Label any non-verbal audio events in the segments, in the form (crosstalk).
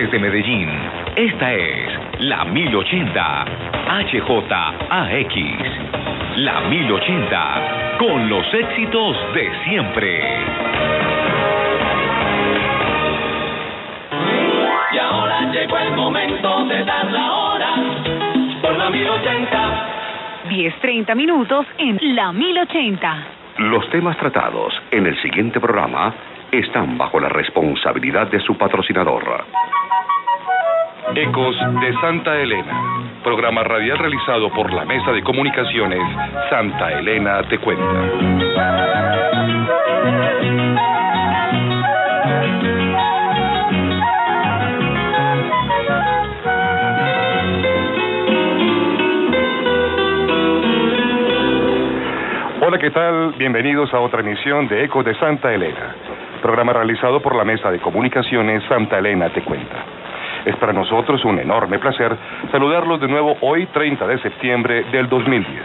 Desde Medellín, esta es la 1080 HJAX. La 1080 con los éxitos de siempre. Y ahora llegó el momento de dar la hora por la 1080. 10-30 minutos en la 1080. Los temas tratados en el siguiente programa están bajo la responsabilidad de su patrocinador. Ecos de Santa Elena, programa radial realizado por la Mesa de Comunicaciones Santa Elena Te Cuenta. Hola, ¿qué tal? Bienvenidos a otra emisión de Ecos de Santa Elena, programa realizado por la Mesa de Comunicaciones Santa Elena Te Cuenta. Es para nosotros un enorme placer saludarlos de nuevo hoy 30 de septiembre del 2010.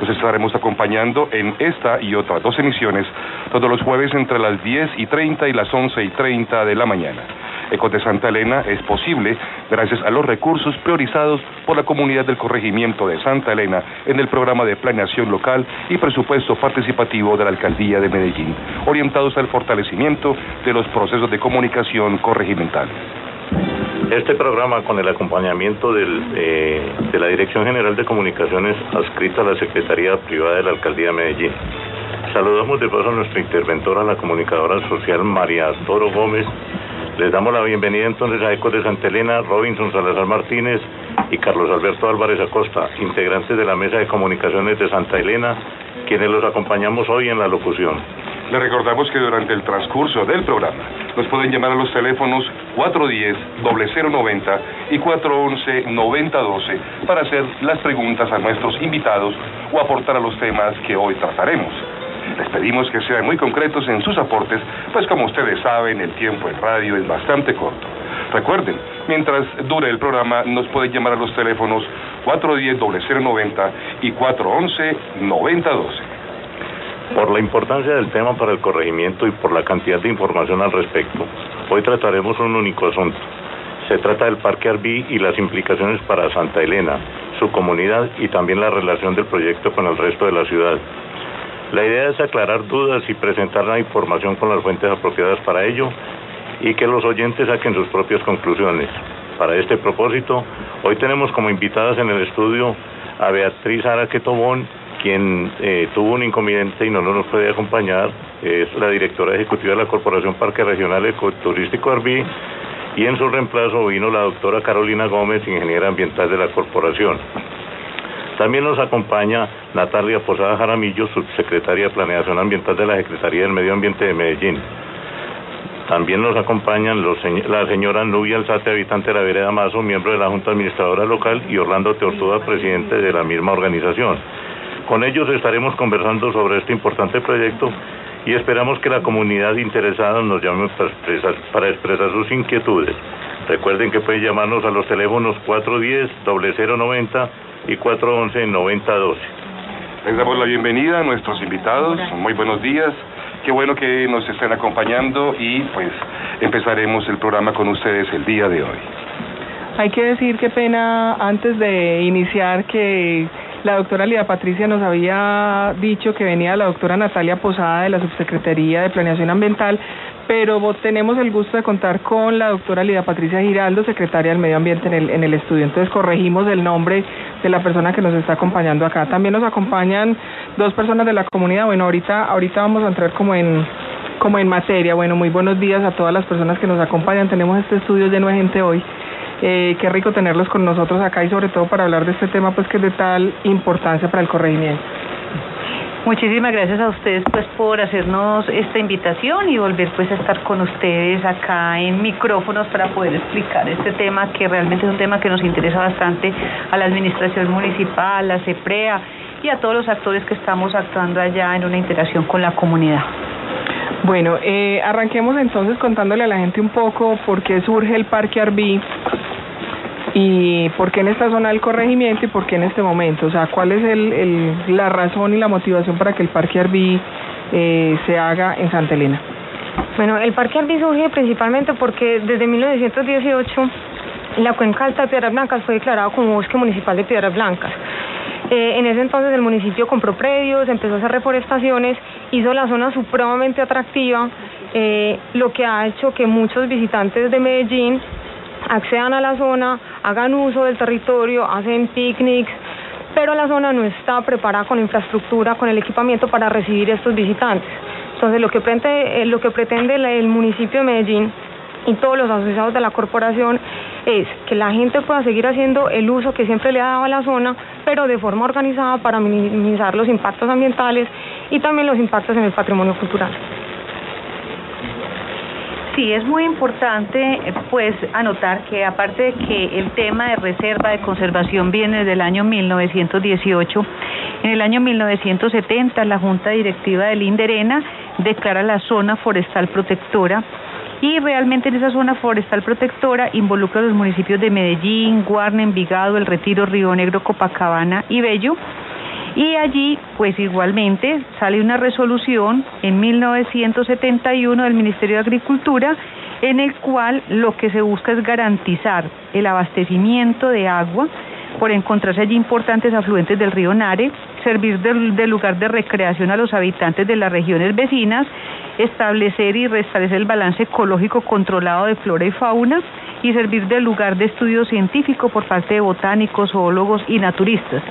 Los estaremos acompañando en esta y otras dos emisiones todos los jueves entre las 10 y 30 y las 11 y 30 de la mañana. Ecos de Santa Elena es posible gracias a los recursos priorizados por la comunidad del corregimiento de Santa Elena en el programa de planeación local y presupuesto participativo de la Alcaldía de Medellín, orientados al fortalecimiento de los procesos de comunicación corregimental. Este programa, con el acompañamiento eh, de la Dirección General de Comunicaciones adscrita a la Secretaría Privada de la Alcaldía de Medellín. Saludamos de paso a nuestra interventora, la comunicadora social María Toro Gómez. Les damos la bienvenida entonces a Ecos de Santa Elena, Robinson Salazar Martínez y Carlos Alberto Álvarez Acosta, integrantes de la Mesa de Comunicaciones de Santa Elena, quienes los acompañamos hoy en la locución. Le recordamos que durante el transcurso del programa nos pueden llamar a los teléfonos 410-0090 y 411-9012 para hacer las preguntas a nuestros invitados o aportar a los temas que hoy trataremos. Les pedimos que sean muy concretos en sus aportes, pues como ustedes saben, el tiempo en radio es bastante corto. Recuerden, mientras dure el programa, nos pueden llamar a los teléfonos 410-0090 y 411-9012. Por la importancia del tema para el corregimiento y por la cantidad de información al respecto, hoy trataremos un único asunto. Se trata del Parque Arbí y las implicaciones para Santa Elena, su comunidad y también la relación del proyecto con el resto de la ciudad. La idea es aclarar dudas y presentar la información con las fuentes apropiadas para ello y que los oyentes saquen sus propias conclusiones. Para este propósito, hoy tenemos como invitadas en el estudio a Beatriz Araque Tobón, quien eh, tuvo un inconveniente y no nos puede acompañar, es la directora ejecutiva de la Corporación Parque Regional Ecoturístico Arbí, y en su reemplazo vino la doctora Carolina Gómez, ingeniera ambiental de la corporación. También nos acompaña Natalia Posada Jaramillo, subsecretaria de Planeación Ambiental de la Secretaría del Medio Ambiente de Medellín. También nos acompañan la señora Nubia Alzate, habitante de la vereda Mazo, miembro de la Junta Administradora Local, y Orlando Teortuda, presidente de la misma organización. Con ellos estaremos conversando sobre este importante proyecto y esperamos que la comunidad interesada nos llame para expresar, para expresar sus inquietudes. Recuerden que pueden llamarnos a los teléfonos 410-0090 y 411-9012. Les damos la bienvenida a nuestros invitados. Muy buenos días. Qué bueno que nos estén acompañando y pues empezaremos el programa con ustedes el día de hoy. Hay que decir qué pena antes de iniciar que la doctora Lida Patricia nos había dicho que venía la doctora Natalia Posada de la Subsecretaría de Planeación Ambiental, pero tenemos el gusto de contar con la doctora Lida Patricia Giraldo, secretaria del Medio Ambiente en el, en el estudio. Entonces corregimos el nombre de la persona que nos está acompañando acá. También nos acompañan dos personas de la comunidad. Bueno, ahorita, ahorita vamos a entrar como en como en materia. Bueno, muy buenos días a todas las personas que nos acompañan. Tenemos este estudio lleno de gente hoy. Eh, qué rico tenerlos con nosotros acá y sobre todo para hablar de este tema pues que es de tal importancia para el corregimiento. Muchísimas gracias a ustedes pues por hacernos esta invitación y volver pues a estar con ustedes acá en micrófonos para poder explicar este tema que realmente es un tema que nos interesa bastante a la administración municipal, a la CEPREA y a todos los actores que estamos actuando allá en una interacción con la comunidad. Bueno, eh, arranquemos entonces contándole a la gente un poco por qué surge el Parque Arbí y por qué en esta zona del corregimiento y por qué en este momento. O sea, cuál es el, la razón y la motivación para que el Parque Arbí eh, se haga en Santa Elena. Bueno, el Parque Arví surge principalmente porque desde 1918 la cuenca alta de Piedras Blancas fue declarada como bosque municipal de Piedras Blancas. Eh, en ese entonces el municipio compró predios, empezó a hacer reforestaciones, hizo la zona supremamente atractiva, eh, lo que ha hecho que muchos visitantes de Medellín accedan a la zona, hagan uso del territorio, hacen picnics, pero la zona no está preparada con infraestructura, con el equipamiento para recibir estos visitantes. Entonces lo que eh, lo que pretende el municipio de Medellín y todos los asociados de la corporación es que la gente pueda seguir haciendo el uso que siempre le ha dado a la zona, pero de forma organizada para minimizar los impactos ambientales y también los impactos en el patrimonio cultural. Sí, es muy importante pues anotar que aparte de que el tema de reserva de conservación viene desde el año 1918, en el año 1970 la Junta Directiva del Inderena declara la zona forestal protectora y realmente en esa zona forestal protectora involucra a los municipios de Medellín, Guarne, Envigado, El Retiro, Río Negro, Copacabana y Bello. Y allí, pues igualmente, sale una resolución en 1971 del Ministerio de Agricultura en el cual lo que se busca es garantizar el abastecimiento de agua por encontrarse allí importantes afluentes del río Nare, servir de, lugar de recreación a los habitantes de las regiones vecinas, establecer y restablecer el balance ecológico controlado de flora y fauna y servir de lugar de estudio científico por parte de botánicos, zoólogos y naturistas.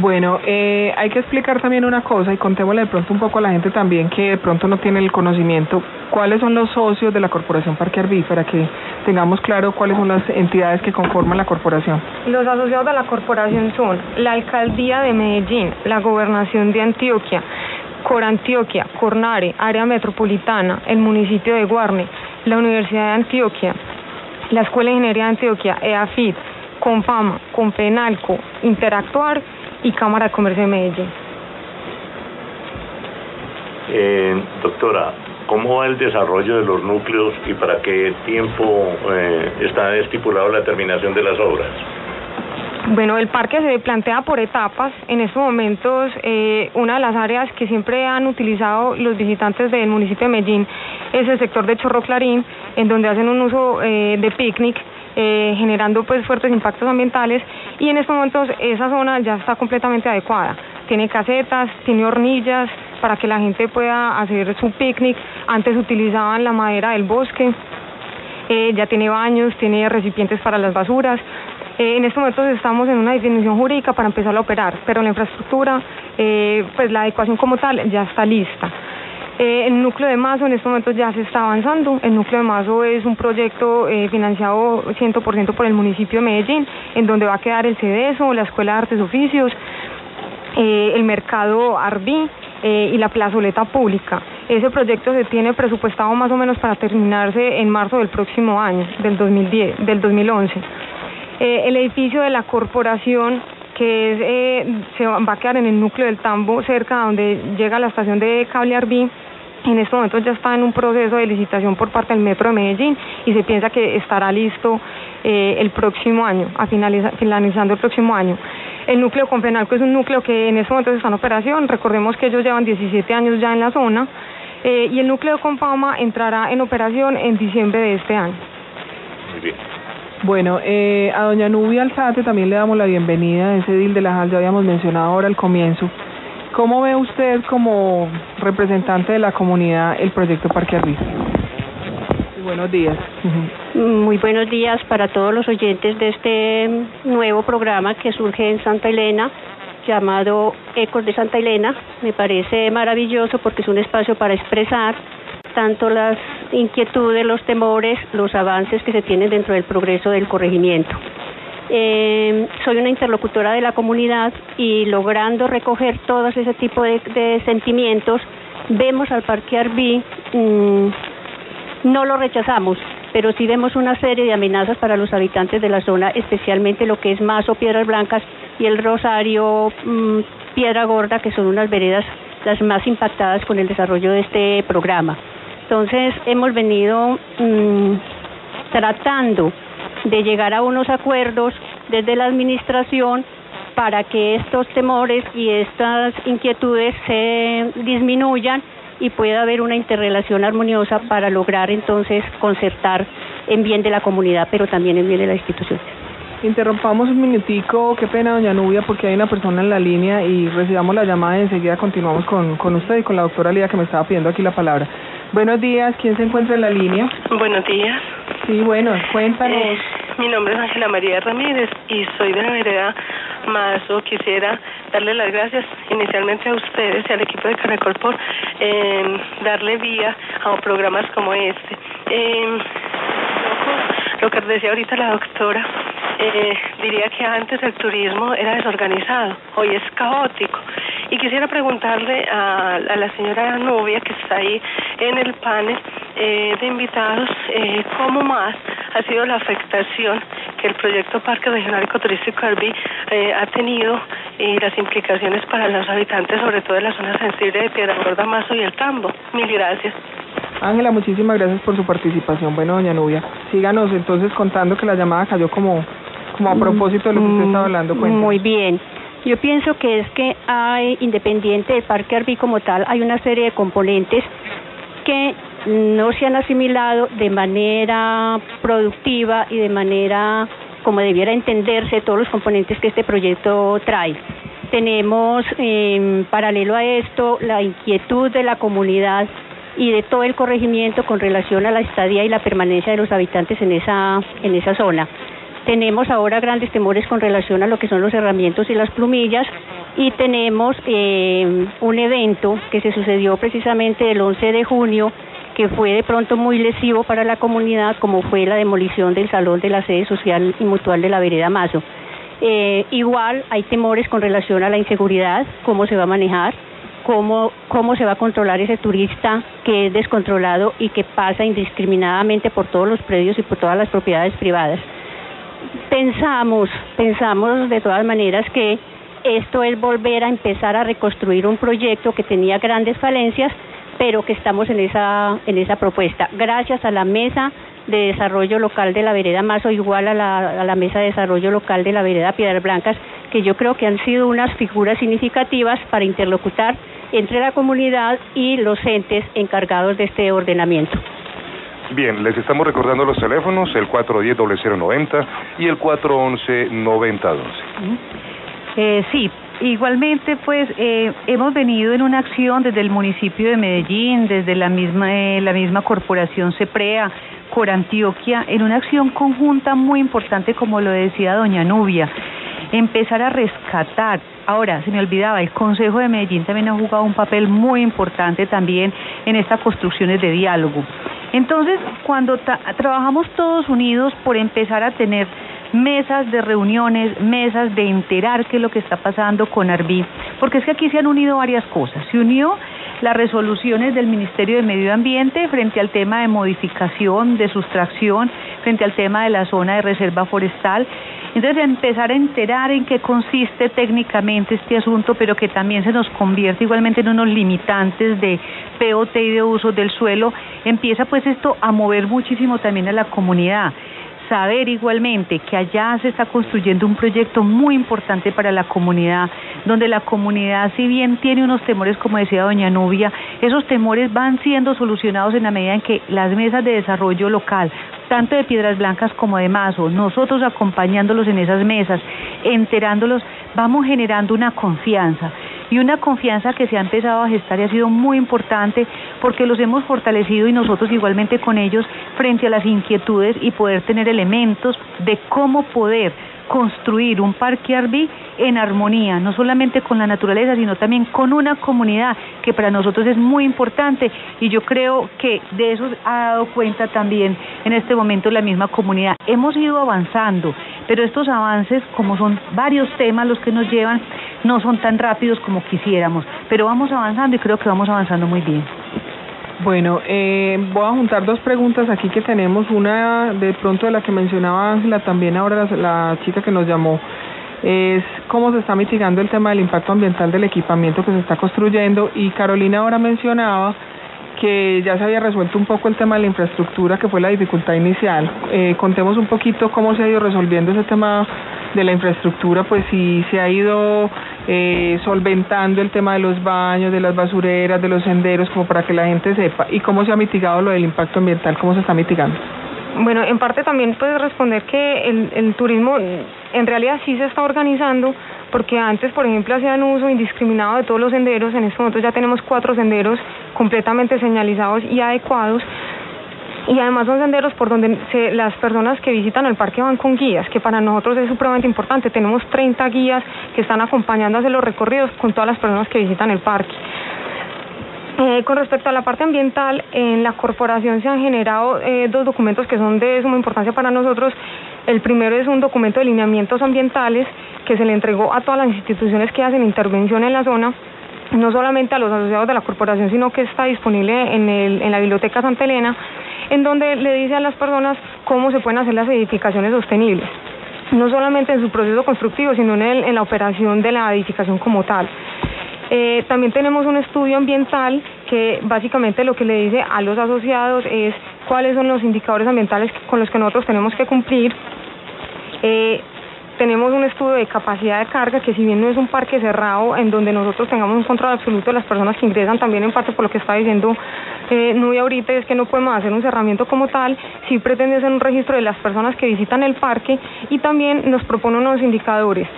Bueno, eh, hay que explicar también una cosa y contémosle de pronto un poco a la gente también que de pronto no tiene el conocimiento. ¿Cuáles son los socios de la Corporación Parque Arví para que tengamos claro cuáles son las entidades que conforman la corporación? Los asociados de la corporación son la Alcaldía de Medellín, la Gobernación de Antioquia, Corantioquia, Cornare, Área Metropolitana, el municipio de Guarne, la Universidad de Antioquia, la Escuela de Ingeniería de Antioquia, EAFIT, Confama, Confenalco, Interactuar y Cámara de Comercio de Medellín. Eh, doctora, ¿cómo va el desarrollo de los núcleos y para qué tiempo eh, está estipulado la terminación de las obras? Bueno, el parque se plantea por etapas. En estos momentos, eh, una de las áreas que siempre han utilizado los visitantes del municipio de Medellín es el sector de Chorro Clarín, en donde hacen un uso eh, de picnic eh, generando pues fuertes impactos ambientales y en estos momentos esa zona ya está completamente adecuada. Tiene casetas, tiene hornillas para que la gente pueda hacer su picnic. Antes utilizaban la madera del bosque. Eh, ya tiene baños, tiene recipientes para las basuras. Eh, en estos momentos estamos en una definición jurídica para empezar a operar, pero la infraestructura, pues la adecuación como tal ya está lista. Eh, el núcleo de Mazo en estos momentos ya se está avanzando. El núcleo de Mazo es un proyecto eh, financiado 100% por el municipio de Medellín, en donde va a quedar el CEDESO, la Escuela de Artes Oficios, eh, el mercado Arbí y la plazoleta pública. Ese proyecto se tiene presupuestado más o menos para terminarse en marzo del próximo año, del, 2010, del 2011. el edificio de la corporación que se va a quedar en el núcleo del Tambo, cerca donde llega la estación de cable Arbí, en estos momentos ya está en un proceso de licitación por parte del Metro de Medellín y se piensa que estará listo eh, el próximo año, a finalizando el próximo año. El núcleo Confenalco es un núcleo que en estos momentos está en operación, recordemos que ellos llevan 17 años ya en la zona eh, y el núcleo Confama entrará en operación en diciembre de este año. Muy bien. Bueno, eh, a doña Nubia Alzate también le damos la bienvenida a ese DIL de la JAL, ya habíamos mencionado ahora al comienzo. ¿Cómo ve usted como representante de la comunidad el proyecto Parque Arvis? Buenos días. Muy buenos días para todos los oyentes de este nuevo programa que surge en Santa Elena llamado Ecos de Santa Elena. Me parece maravilloso porque es un espacio para expresar tanto las inquietudes, los temores, los avances que se tienen dentro del progreso del corregimiento. Eh, soy una interlocutora de la comunidad y logrando recoger todo ese tipo de, sentimientos, vemos al Parque Arví, mm, no lo rechazamos, pero sí vemos una serie de amenazas para los habitantes de la zona, especialmente lo que es Mazo, Piedras Blancas y el Rosario, mm, Piedra Gorda, que son unas veredas las más impactadas con el desarrollo de este programa. Entonces hemos venido mm, tratando de llegar a unos acuerdos desde la administración para que estos temores y estas inquietudes se disminuyan y pueda haber una interrelación armoniosa para lograr entonces concertar en bien de la comunidad, pero también en bien de la institución. Interrumpamos un minutico, qué pena doña Nubia, porque hay una persona en la línea y recibamos la llamada y enseguida continuamos con, con usted y con la doctora Lía que me estaba pidiendo aquí la palabra. Buenos días, ¿quién se encuentra en la línea? Buenos días. Sí, bueno, cuéntanos. Eh, mi nombre es Ángela María Ramírez y soy de la vereda Mazo. Quisiera darle las gracias inicialmente a ustedes y al equipo de Caracol por eh, darle vía a programas como este. Eh, lo que decía ahorita la doctora, eh, diría que antes el turismo era desorganizado, hoy es caótico. Y quisiera preguntarle a, la señora Nubia, que está ahí en el panel eh, de invitados, eh, cómo más ha sido la afectación que el proyecto Parque Regional Ecoturístico Arbi eh, ha tenido y las implicaciones para los habitantes, sobre todo en la zona sensible de Piedra Gorda, Mazo y el Tambo. Mil gracias. Ángela, muchísimas gracias por su participación. Bueno, doña Nubia, síganos entonces contando que la llamada cayó como, como a mm, propósito de lo que usted estaba hablando. Muy bien. Yo pienso que es que hay, independiente del Parque Arbi como tal, hay una serie de componentes que no se han asimilado de manera productiva y de manera como debiera entenderse todos los componentes que este proyecto trae. Tenemos en paralelo a esto la inquietud de la comunidad y de todo el corregimiento con relación a la estadía y la permanencia de los habitantes en esa, en esa zona. Tenemos ahora grandes temores con relación a lo que son los herramientas y las plumillas y tenemos eh, un evento que se sucedió precisamente el 11 de junio que fue de pronto muy lesivo para la comunidad como fue la demolición del salón de la sede social y mutual de la vereda Mazo. Eh, igual hay temores con relación a la inseguridad, cómo se va a manejar cómo, cómo se va a controlar ese turista que es descontrolado y que pasa indiscriminadamente por todos los predios y por todas las propiedades privadas. Pensamos, pensamos de todas maneras que esto es volver a empezar a reconstruir un proyecto que tenía grandes falencias, pero que estamos en esa, en esa propuesta. Gracias a la mesa de desarrollo local de la vereda Mazo, igual a la, a la mesa de desarrollo local de la vereda Piedras Blancas, que yo creo que han sido unas figuras significativas para interlocutar entre la comunidad y los entes encargados de este ordenamiento. Bien, les estamos recordando los teléfonos, el 410-0090 y el 411-9012. Eh, sí, igualmente pues eh, hemos venido en una acción desde el municipio de Medellín, desde la misma, eh, la misma corporación CEPREA, Corantioquia, en una acción conjunta muy importante como lo decía doña Nubia empezar a rescatar. Ahora, se me olvidaba, el Consejo de Medellín también ha jugado un papel muy importante también en estas construcciones de diálogo. Entonces, cuando trabajamos todos unidos por empezar a tener mesas de reuniones, mesas de enterar qué es lo que está pasando con Arbi, porque es que aquí se han unido varias cosas. Se unió las resoluciones del Ministerio de Medio Ambiente frente al tema de modificación, de sustracción, frente al tema de la zona de reserva forestal. Entonces, empezar a enterar en qué consiste técnicamente este asunto, pero que también se nos convierte igualmente en unos limitantes de POT y de uso del suelo, empieza pues esto a mover muchísimo también a la comunidad saber igualmente que allá se está construyendo un proyecto muy importante para la comunidad, donde la comunidad, si bien tiene unos temores, como decía doña Nubia, esos temores van siendo solucionados en la medida en que las mesas de desarrollo local, tanto de Piedras Blancas como de Mazo, nosotros acompañándolos en esas mesas, enterándolos, vamos generando una confianza y una confianza que se ha empezado a gestar y ha sido muy importante porque los hemos fortalecido y nosotros igualmente con ellos frente a las inquietudes y poder tener elementos de cómo poder construir un parque Arbi en armonía, no solamente con la naturaleza, sino también con una comunidad que para nosotros es muy importante y yo creo que de eso ha dado cuenta también en este momento la misma comunidad. Hemos ido avanzando, pero estos avances, como son varios temas los que nos llevan, no son tan rápidos como quisiéramos, pero vamos avanzando y creo que vamos avanzando muy bien. Bueno, eh, voy a juntar dos preguntas aquí que tenemos. Una de pronto de la que mencionaba Ángela, también ahora la, chica que nos llamó, es cómo se está mitigando el tema del impacto ambiental del equipamiento que se está construyendo. Y Carolina ahora mencionaba que ya se había resuelto un poco el tema de la infraestructura, que fue la dificultad inicial. Eh, contemos un poquito cómo se ha ido resolviendo ese tema de la infraestructura, pues si se ha ido eh, solventando el tema de los baños, de las basureras, de los senderos, como para que la gente sepa? ¿Y cómo se ha mitigado lo del impacto ambiental? ¿Cómo se está mitigando? Bueno, en parte también puede responder que el, el turismo en realidad sí se está organizando porque antes, por ejemplo, hacían uso indiscriminado de todos los senderos. En este momento ya tenemos cuatro senderos completamente señalizados y adecuados. Y además son senderos por donde las personas que visitan el parque van con guías, que para nosotros es supremamente importante. Tenemos 30 guías que están acompañando a hacer los recorridos con todas las personas que visitan el parque. Eh, con respecto a la parte ambiental, en la corporación se han generado eh, dos documentos que son de suma importancia para nosotros. El primero es un documento de lineamientos ambientales que se le entregó a todas las instituciones que hacen intervención en la zona, no solamente a los asociados de la corporación, sino que está disponible en, en la Biblioteca Santa Elena, en donde le dice a las personas cómo se pueden hacer las edificaciones sostenibles no solamente en su proceso constructivo, sino en, el, en la operación de la edificación como tal. Eh, también tenemos un estudio ambiental que básicamente lo que le dice a los asociados es cuáles son los indicadores ambientales con los que nosotros tenemos que cumplir. Eh, tenemos un estudio de capacidad de carga que si bien no es un parque cerrado en donde nosotros tengamos un control absoluto de las personas que ingresan, también en parte por lo que está diciendo eh, ahorita es que no podemos hacer un cerramiento como tal, sí pretende hacer un registro de las personas que visitan el parque y también nos propone unos indicadores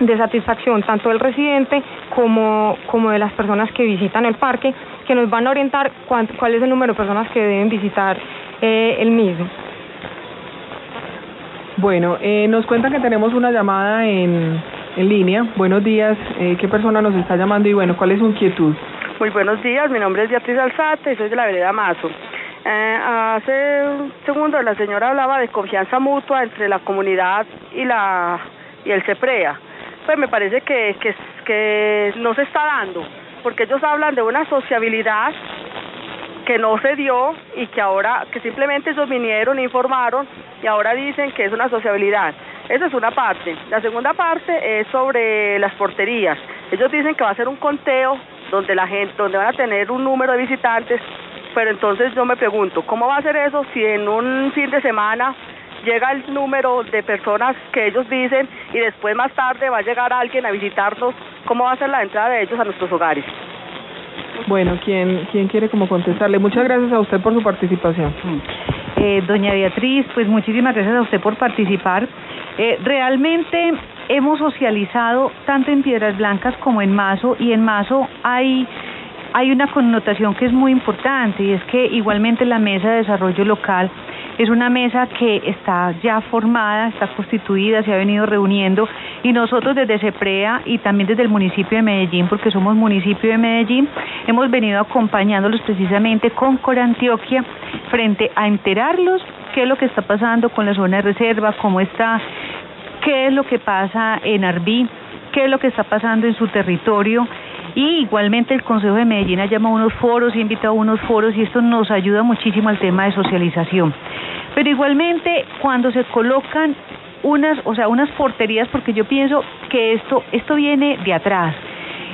de satisfacción tanto del residente como, como de las personas que visitan el parque, que nos van a orientar cuál es el número de personas que deben visitar eh, el mismo. Bueno, eh, nos cuentan que tenemos una llamada en, en línea. Buenos días, eh, ¿qué persona nos está llamando y bueno, cuál es su inquietud? Muy buenos días, mi nombre es Beatriz Alzate y soy de la vereda Mazo. Eh, hace un segundo la señora hablaba de confianza mutua entre la comunidad y, la, y el CEPREA pues me parece que, que, que no se está dando, porque ellos hablan de una sociabilidad que no se dio y que ahora, que simplemente ellos vinieron, informaron y ahora dicen que es una sociabilidad. Esa es una parte. La segunda parte es sobre las porterías. Ellos dicen que va a ser un conteo donde la gente, donde van a tener un número de visitantes, pero entonces yo me pregunto, ¿cómo va a ser eso si en un fin de semana llega el número de personas que ellos dicen y después más tarde va a llegar alguien a visitarnos, ¿cómo va a ser la entrada de ellos a nuestros hogares? Bueno, ¿quién, quién quiere como contestarle? Muchas gracias a usted por su participación. Eh, doña Beatriz, pues muchísimas gracias a usted por participar. Eh, realmente hemos socializado tanto en Piedras Blancas como en Mazo y en Mazo hay hay una connotación que es muy importante y es que igualmente la Mesa de Desarrollo Local es una mesa que está ya formada, está constituida, se ha venido reuniendo y nosotros desde CEPREA y también desde el municipio de Medellín, porque somos municipio de Medellín, hemos venido acompañándolos precisamente con Corantioquia frente a enterarlos qué es lo que está pasando con la zona de reserva, cómo está, qué es lo que pasa en Arbí, qué es lo que está pasando en su territorio y igualmente el Consejo de Medellín ha llamado a unos foros y invitado a unos foros y esto nos ayuda muchísimo al tema de socialización. Pero igualmente cuando se colocan unas, o sea, unas porterías, porque yo pienso que esto, esto viene de atrás.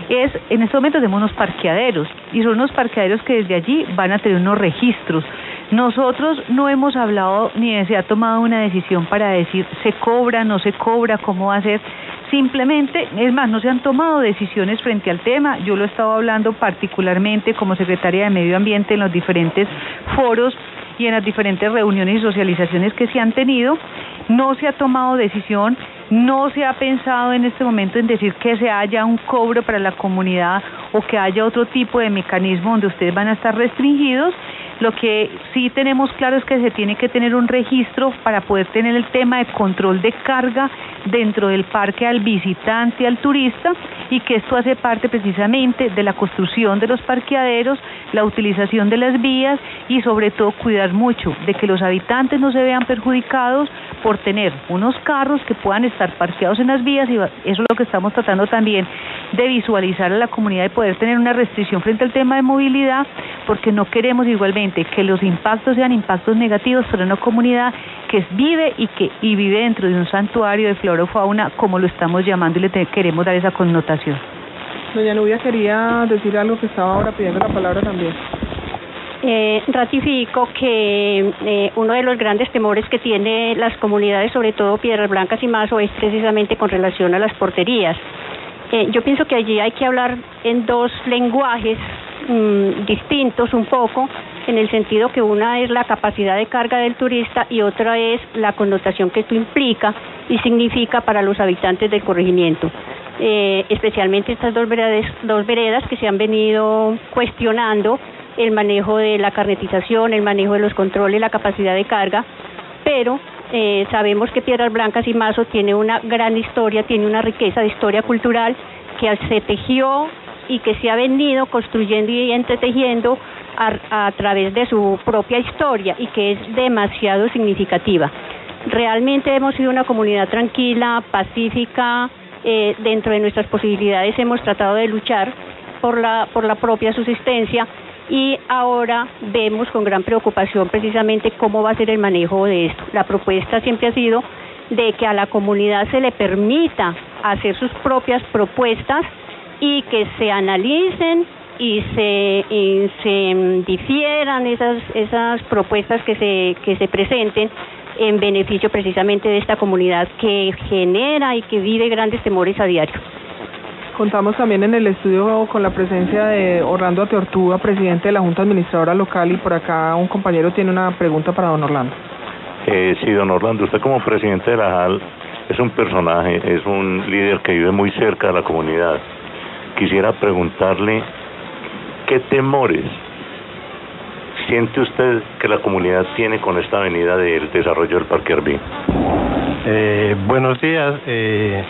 Es, en este momento tenemos unos parqueaderos y son unos parqueaderos que desde allí van a tener unos registros. Nosotros no hemos hablado ni se ha tomado una decisión para decir se cobra, no se cobra, cómo va a ser, Simplemente, es más, no se han tomado decisiones frente al tema. Yo lo he estado hablando particularmente como secretaria de Medio Ambiente en los diferentes foros y en las diferentes reuniones y socializaciones que se han tenido. No se ha tomado decisión, no se ha pensado en este momento en decir que se haya un cobro para la comunidad o que haya otro tipo de mecanismo donde ustedes van a estar restringidos. Lo que sí tenemos claro es que se tiene que tener un registro para poder tener el tema de control de carga dentro del parque al visitante, al turista, y que esto hace parte precisamente de la construcción de los parqueaderos, la utilización de las vías y sobre todo cuidar mucho de que los habitantes no se vean perjudicados por tener unos carros que puedan estar parqueados en las vías y eso es lo que estamos tratando también de visualizar a la comunidad y poder tener una restricción frente al tema de movilidad porque no queremos igualmente que los impactos sean impactos negativos para una comunidad que vive y que y vive dentro de un santuario de flora o fauna como lo estamos llamando y le queremos dar esa connotación. Doña Nubia quería decir algo que estaba ahora pidiendo la palabra también. Eh, ratifico que eh, uno de los grandes temores que tiene las comunidades, sobre todo Piedras Blancas y Mazo, es precisamente con relación a las porterías. Eh, yo pienso que allí hay que hablar en dos lenguajes mm, distintos un poco, en el sentido que una es la capacidad de carga del turista y otra es la connotación que esto implica y significa para los habitantes del corregimiento. Eh, especialmente estas dos veredas, dos veredas que se han venido cuestionando el manejo de la carnetización, el manejo de los controles, la capacidad de carga, pero eh, sabemos que Piedras Blancas y Mazo tiene una gran historia, tiene una riqueza de historia cultural que se tejió y que se ha venido construyendo y entretejiendo a, a través de su propia historia y que es demasiado significativa. Realmente hemos sido una comunidad tranquila, pacífica, eh, dentro de nuestras posibilidades hemos tratado de luchar por la, por la propia subsistencia y ahora vemos con gran preocupación precisamente cómo va a ser el manejo de esto. La propuesta siempre ha sido de que a la comunidad se le permita hacer sus propias propuestas y que se analicen y se, difieran esas, esas propuestas que se, que se presenten en beneficio precisamente de esta comunidad que genera y que vive grandes temores a diario. Contamos también en el estudio con la presencia de Orlando Ateortúa, presidente de la Junta Administradora Local, y por acá un compañero tiene una pregunta para don Orlando. Eh, sí, don Orlando, usted como presidente de la JAL es un personaje, es un líder que vive muy cerca de la comunidad. Quisiera preguntarle qué temores siente usted que la comunidad tiene con esta avenida del desarrollo del Parque Arví? Eh, buenos días. Eh,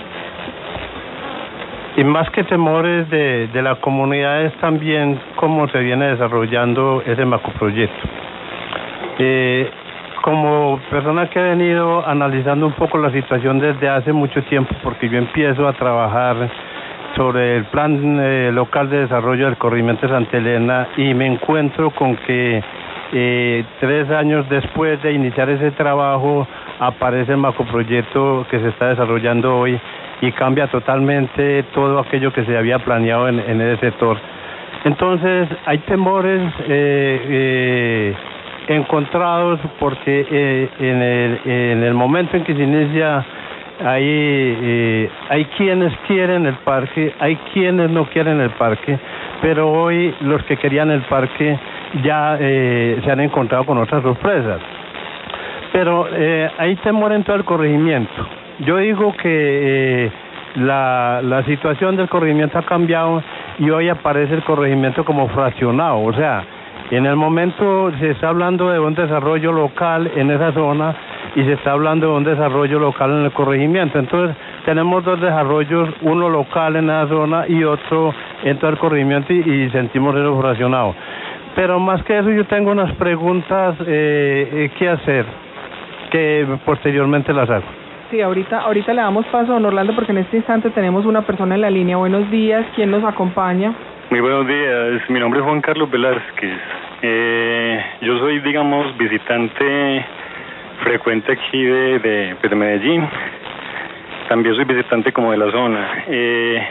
y más que temores de, de la comunidad es también cómo se viene desarrollando ese macroproyecto. Eh, como persona que ha venido analizando un poco la situación desde hace mucho tiempo, porque yo empiezo a trabajar sobre el plan eh, local de desarrollo del corrimiento de Santa Elena y me encuentro con que eh, tres años después de iniciar ese trabajo aparece el macroproyecto que se está desarrollando hoy y cambia totalmente todo aquello que se había planeado en, ese sector. Entonces hay temores eh, encontrados porque en, el, en el momento en que se inicia hay, eh, hay quienes quieren el parque, hay quienes no quieren el parque, pero hoy los que querían el parque ya eh, se han encontrado con otras sorpresas. Pero eh, hay temor en todo el corregimiento. Yo digo que eh, la, la situación del corregimiento ha cambiado y hoy aparece el corregimiento como fraccionado, o sea, en el momento se está hablando de un desarrollo local en esa zona y se está hablando de un desarrollo local en el corregimiento. Entonces tenemos dos desarrollos, uno local en esa zona y otro en todo el corregimiento y, sentimos eso fraccionado. Pero más que eso yo tengo unas preguntas eh, eh, que hacer que posteriormente las hago. Sí, ahorita, ahorita le damos paso a don Orlando porque en este instante tenemos una persona en la línea. Buenos días, ¿quién nos acompaña? Muy buenos días, mi nombre es Juan Carlos Velázquez. Eh, yo soy, digamos, visitante frecuente aquí de, de, pues, de Medellín. También soy visitante como de la zona. Eh,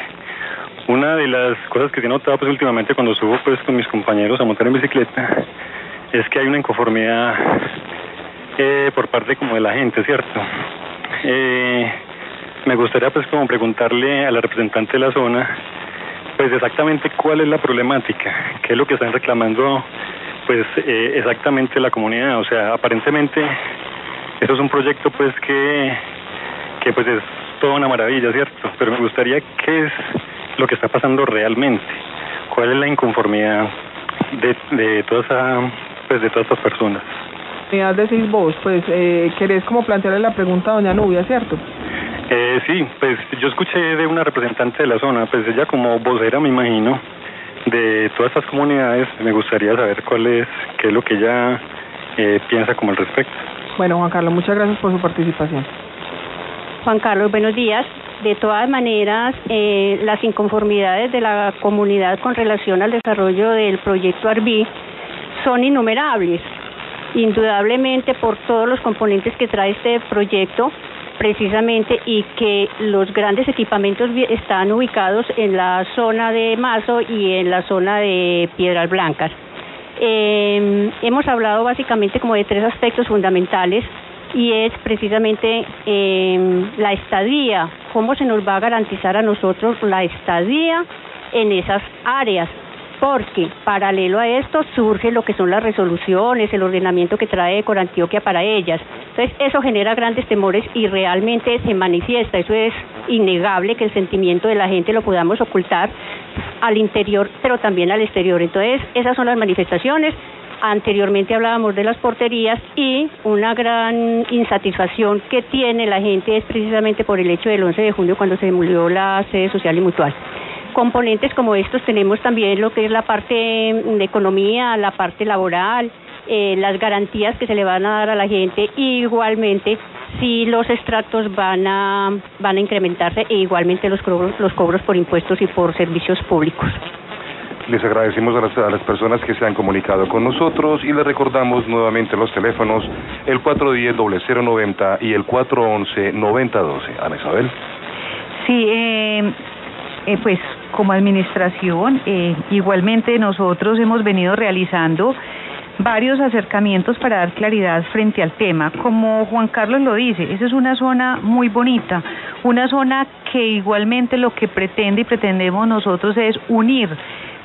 una de las cosas que he notado pues últimamente cuando subo pues con mis compañeros a montar en bicicleta es que hay una inconformidad eh, por parte como de la gente, ¿cierto? Eh, me gustaría pues como preguntarle a la representante de la zona pues exactamente cuál es la problemática, qué es lo que están reclamando pues eh, exactamente la comunidad, o sea, aparentemente eso es un proyecto pues que, que pues es toda una maravilla, ¿cierto? Pero me gustaría qué es lo que está pasando realmente, cuál es la inconformidad de, de toda esa, pues de todas estas personas. Ya decís vos, pues eh, querés como plantearle la pregunta a doña Nubia, ¿cierto? Eh, sí, pues yo escuché de una representante de la zona, pues ella como vocera me imagino de todas estas comunidades, me gustaría saber cuál es, qué es lo que ella eh, piensa como al respecto. Bueno, Juan Carlos, muchas gracias por su participación. Juan Carlos, buenos días. De todas maneras, eh, las inconformidades de la comunidad con relación al desarrollo del proyecto ARBI son innumerables, indudablemente por todos los componentes que trae este proyecto, precisamente, y que los grandes equipamientos están ubicados en la zona de Mazo y en la zona de Piedras Blancas. Eh, hemos hablado básicamente como de tres aspectos fundamentales. Y es precisamente eh, la estadía, cómo se nos va a garantizar a nosotros la estadía en esas áreas porque paralelo a esto surge lo que son las resoluciones, el ordenamiento que trae Corantioquia para ellas. Entonces eso genera grandes temores y realmente se manifiesta, eso es innegable que el sentimiento de la gente lo podamos ocultar al interior, pero también al exterior. Entonces esas son las manifestaciones. Anteriormente hablábamos de las porterías y una gran insatisfacción que tiene la gente es precisamente por el hecho del 11 de junio cuando se demolió la sede social y mutual componentes como estos tenemos también lo que es la parte de economía, la parte laboral, eh, las garantías que se le van a dar a la gente y igualmente si los extractos van a, van a incrementarse e igualmente los cobros, los cobros por impuestos y por servicios públicos. Les agradecemos a las, personas que se han comunicado con nosotros y les recordamos nuevamente los teléfonos, el 410-0090 y el 411-9012. Ana Isabel. Sí, eh, eh, pues como administración, eh, igualmente nosotros hemos venido realizando varios acercamientos para dar claridad frente al tema. Como Juan Carlos lo dice, esa es una zona muy bonita, una zona que igualmente lo que pretende y pretendemos nosotros es unir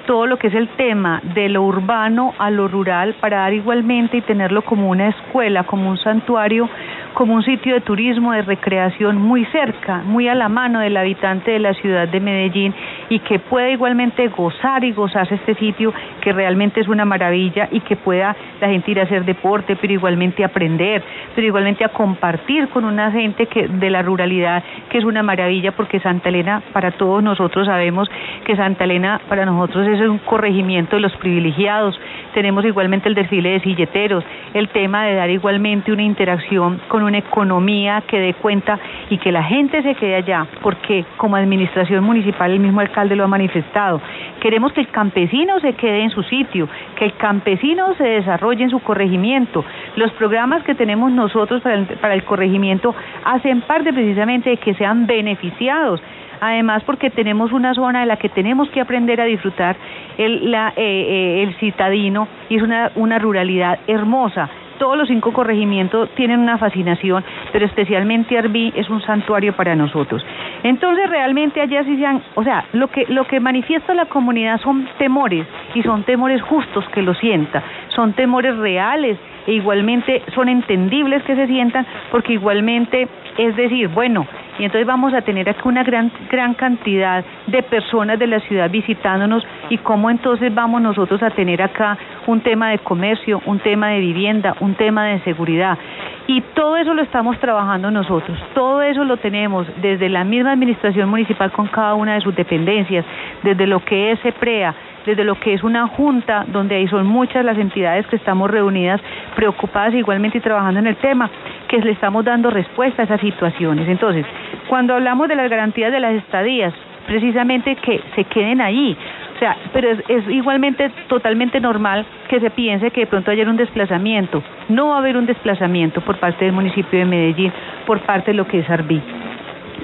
todo lo que es el tema de lo urbano a lo rural para dar igualmente y tenerlo como una escuela, como un santuario como un sitio de turismo, de recreación muy cerca, muy a la mano del habitante de la ciudad de Medellín y que pueda igualmente gozar y gozarse este sitio que realmente es una maravilla y que pueda la gente ir a hacer deporte, pero igualmente aprender, pero igualmente a compartir con una gente que de la ruralidad, que es una maravilla porque Santa Elena para todos nosotros sabemos que Santa Elena para nosotros es un corregimiento de los privilegiados. Tenemos igualmente el desfile de silleteros, el tema de dar igualmente una interacción con una economía que dé cuenta y que la gente se quede allá, porque como administración municipal el mismo alcalde lo ha manifestado. Queremos que el campesino se quede en su sitio, que el campesino se desarrolle en su corregimiento. Los programas que tenemos nosotros para el, corregimiento hacen parte precisamente de que sean beneficiados además porque tenemos una zona de la que tenemos que aprender a disfrutar el, eh, eh, el citadino y es una, una ruralidad hermosa todos los cinco corregimientos tienen una fascinación, pero especialmente Arbí es un santuario para nosotros. Entonces realmente allá sí se han, o sea, lo que, lo que manifiesta la comunidad son temores y son temores justos que lo sienta, son temores reales e igualmente son entendibles que se sientan porque igualmente es decir, bueno, y entonces vamos a tener aquí una gran, gran cantidad de personas de la ciudad visitándonos y cómo entonces vamos nosotros a tener acá un tema de comercio, un tema de vivienda, un tema de seguridad. Y todo eso lo estamos trabajando nosotros, todo eso lo tenemos desde la misma administración municipal con cada una de sus dependencias, desde lo que es EPREA, desde lo que es una junta, donde ahí son muchas las entidades que estamos reunidas, preocupadas igualmente y trabajando en el tema, que le estamos dando respuesta a esas situaciones. Entonces, cuando hablamos de las garantías de las estadías, precisamente que se queden ahí. O sea, pero es, es, igualmente totalmente normal que se piense que de pronto haya un desplazamiento. No va a haber un desplazamiento por parte del municipio de Medellín, por parte de lo que es Arbí.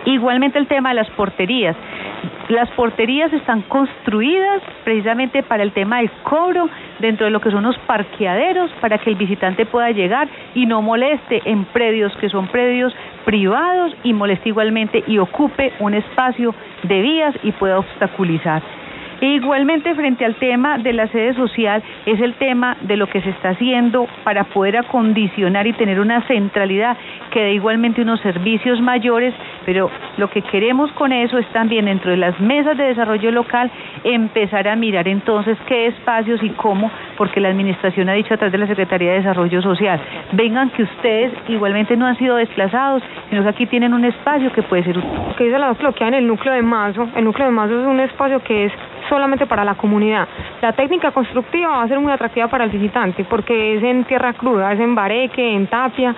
Igualmente el tema de las porterías. Las porterías están construidas precisamente para el tema del cobro dentro de lo que son los parqueaderos para que el visitante pueda llegar y no moleste en predios que son predios privados y moleste igualmente y ocupe un espacio de vías y pueda obstaculizar. E igualmente frente al tema de la sede social es el tema de lo que se está haciendo para poder acondicionar y tener una centralidad que dé igualmente unos servicios mayores, pero lo que queremos con eso es también dentro de las mesas de desarrollo local empezar a mirar entonces qué espacios y cómo, porque la administración ha dicho a través de la Secretaría de Desarrollo Social, vengan que ustedes igualmente no han sido desplazados, sino que aquí tienen un espacio que puede ser útil. Que dice la en el núcleo de Mazo, el núcleo de Mazo es un espacio que es solamente para la comunidad. La técnica constructiva va a ser muy atractiva para el visitante porque es en tierra cruda, es en bareque, en tapia.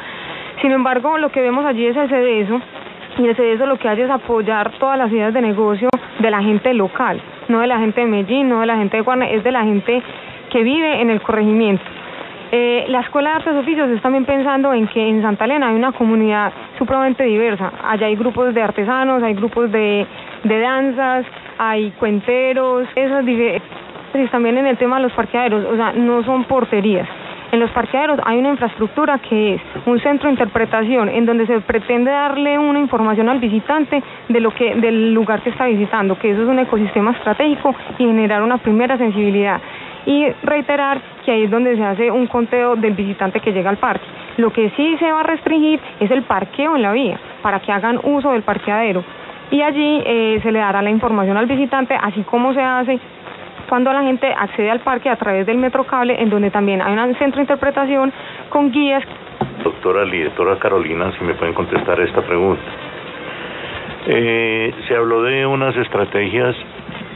Sin embargo, lo que vemos allí es el cedezo y el cedezo lo que hace es apoyar todas las ideas de negocio de la gente local, no de la gente de Medellín, no de la gente de Guarne, es de la gente que vive en el corregimiento. Eh, la Escuela de Artes Oficios es también pensando en que en Santa Elena hay una comunidad supremamente diversa. Allá hay grupos de artesanos, hay grupos de danzas, hay cuenteros, esas y también en el tema de los parqueaderos, o sea, no son porterías. En los parqueaderos hay una infraestructura que es un centro de interpretación en donde se pretende darle una información al visitante de lo que del lugar que está visitando, que eso es un ecosistema estratégico y generar una primera sensibilidad y reiterar que ahí es donde se hace un conteo del visitante que llega al parque. Lo que sí se va a restringir es el parqueo en la vía, para que hagan uso del parqueadero. Y allí eh, se le dará la información al visitante, así como se hace cuando la gente accede al parque a través del metrocable, en donde también hay un centro de interpretación con guías. Doctora directora Carolina, si me pueden contestar esta pregunta. Eh, se habló de unas estrategias